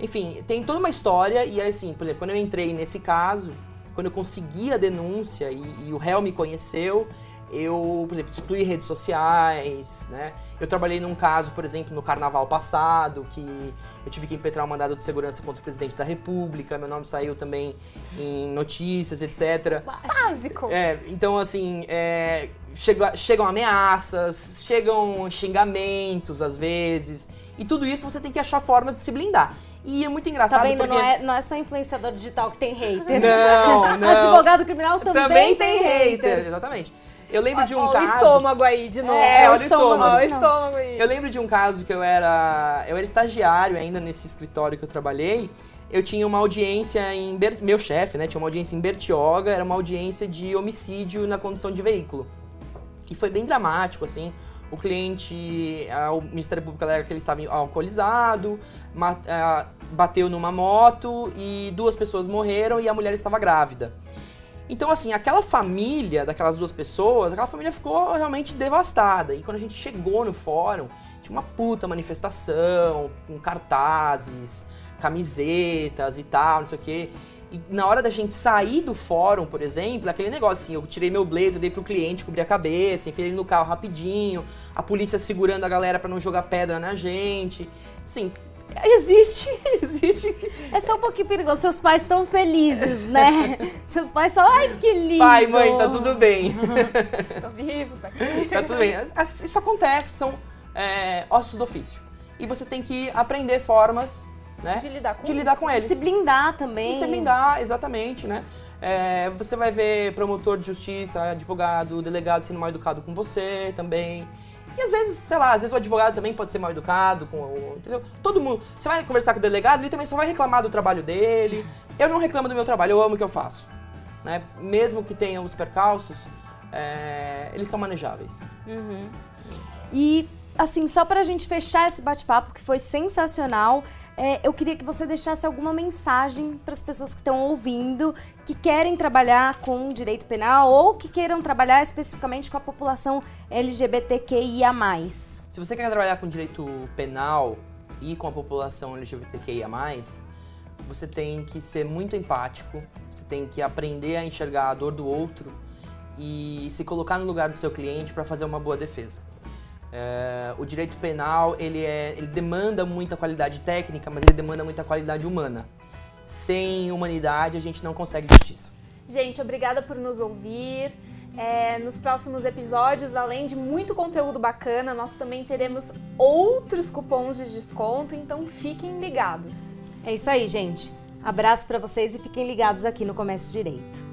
Enfim, tem toda uma história, e assim, por exemplo, quando eu entrei nesse caso, quando eu consegui a denúncia e, e o réu me conheceu, eu, por exemplo, excluí redes sociais, né? Eu trabalhei num caso, por exemplo, no carnaval passado, que eu tive que impetrar um mandado de segurança contra o presidente da República, meu nome saiu também em notícias, etc. Básico. É, então, assim, é, chega, chegam ameaças, chegam xingamentos às vezes, e tudo isso você tem que achar formas de se blindar. E é muito engraçado Tá vendo? porque... Não, é, não é só influenciador digital que tem hater. Não, não. Advogado criminal também, Também tem tem hater, hater. exatamente. Eu lembro de um Ó, o caso... estômago aí de novo. É, o olha o estômago. Ó, o estômago aí. Eu lembro de um caso que eu era, eu era estagiário ainda nesse escritório que eu trabalhei. Eu tinha uma audiência em Ber- meu chefe, né, tinha uma audiência em Bertioga, era uma audiência de homicídio na condução de veículo. E foi bem dramático assim. O cliente, o Ministério Público alega que ele estava alcoolizado, bateu numa moto e duas pessoas morreram e a mulher estava grávida. Então, assim, aquela família daquelas duas pessoas, aquela família ficou realmente devastada. E quando a gente chegou no fórum, tinha uma puta manifestação, com cartazes, camisetas e tal, não sei o quê. E na hora da gente sair do fórum, por exemplo, aquele negócio assim, eu tirei meu blazer, dei pro cliente cobrir a cabeça, enfiei ele no carro rapidinho, a polícia segurando a galera pra não jogar pedra na gente. Assim, existe, existe. É só um pouquinho perigoso. Seus pais estão felizes, né? Seus pais falam, ai, que lindo. Pai, mãe, tá tudo bem. Tô vivo, tá aqui. Tá tudo bem. Isso acontece, são é, ossos do ofício. E você tem que aprender formas, né? De lidar com de lidar com eles. Se blindar também. E se blindar, exatamente, né? É, você vai ver promotor de justiça, advogado, delegado sendo mal educado com você também. E às vezes, sei lá, às vezes o advogado também pode ser mal educado com o. Entendeu? Todo mundo. Você vai conversar com o delegado, ele também só vai reclamar do trabalho dele. Eu não reclamo do meu trabalho, eu amo o que eu faço. Né? Mesmo que tenha os percalços, é, eles são manejáveis. E, assim, só pra gente fechar esse bate-papo, que foi sensacional, é, eu queria que você deixasse alguma mensagem para as pessoas que estão ouvindo, que querem trabalhar com direito penal ou que queiram trabalhar especificamente com a população LGBTQIA. Se você quer trabalhar com direito penal e com a população LGBTQIA+, você tem que ser muito empático, você tem que aprender a enxergar a dor do outro e se colocar no lugar do seu cliente para fazer uma boa defesa. É, o direito penal ele, é, ele demanda muita qualidade técnica, mas ele demanda muita qualidade humana. Sem humanidade a gente não consegue justiça. Gente, obrigada por nos ouvir. É, nos próximos episódios, além de muito conteúdo bacana, nós também teremos outros cupons de desconto, então fiquem ligados. É isso aí, gente. Abraço para vocês e fiquem ligados aqui no Comércio Direito.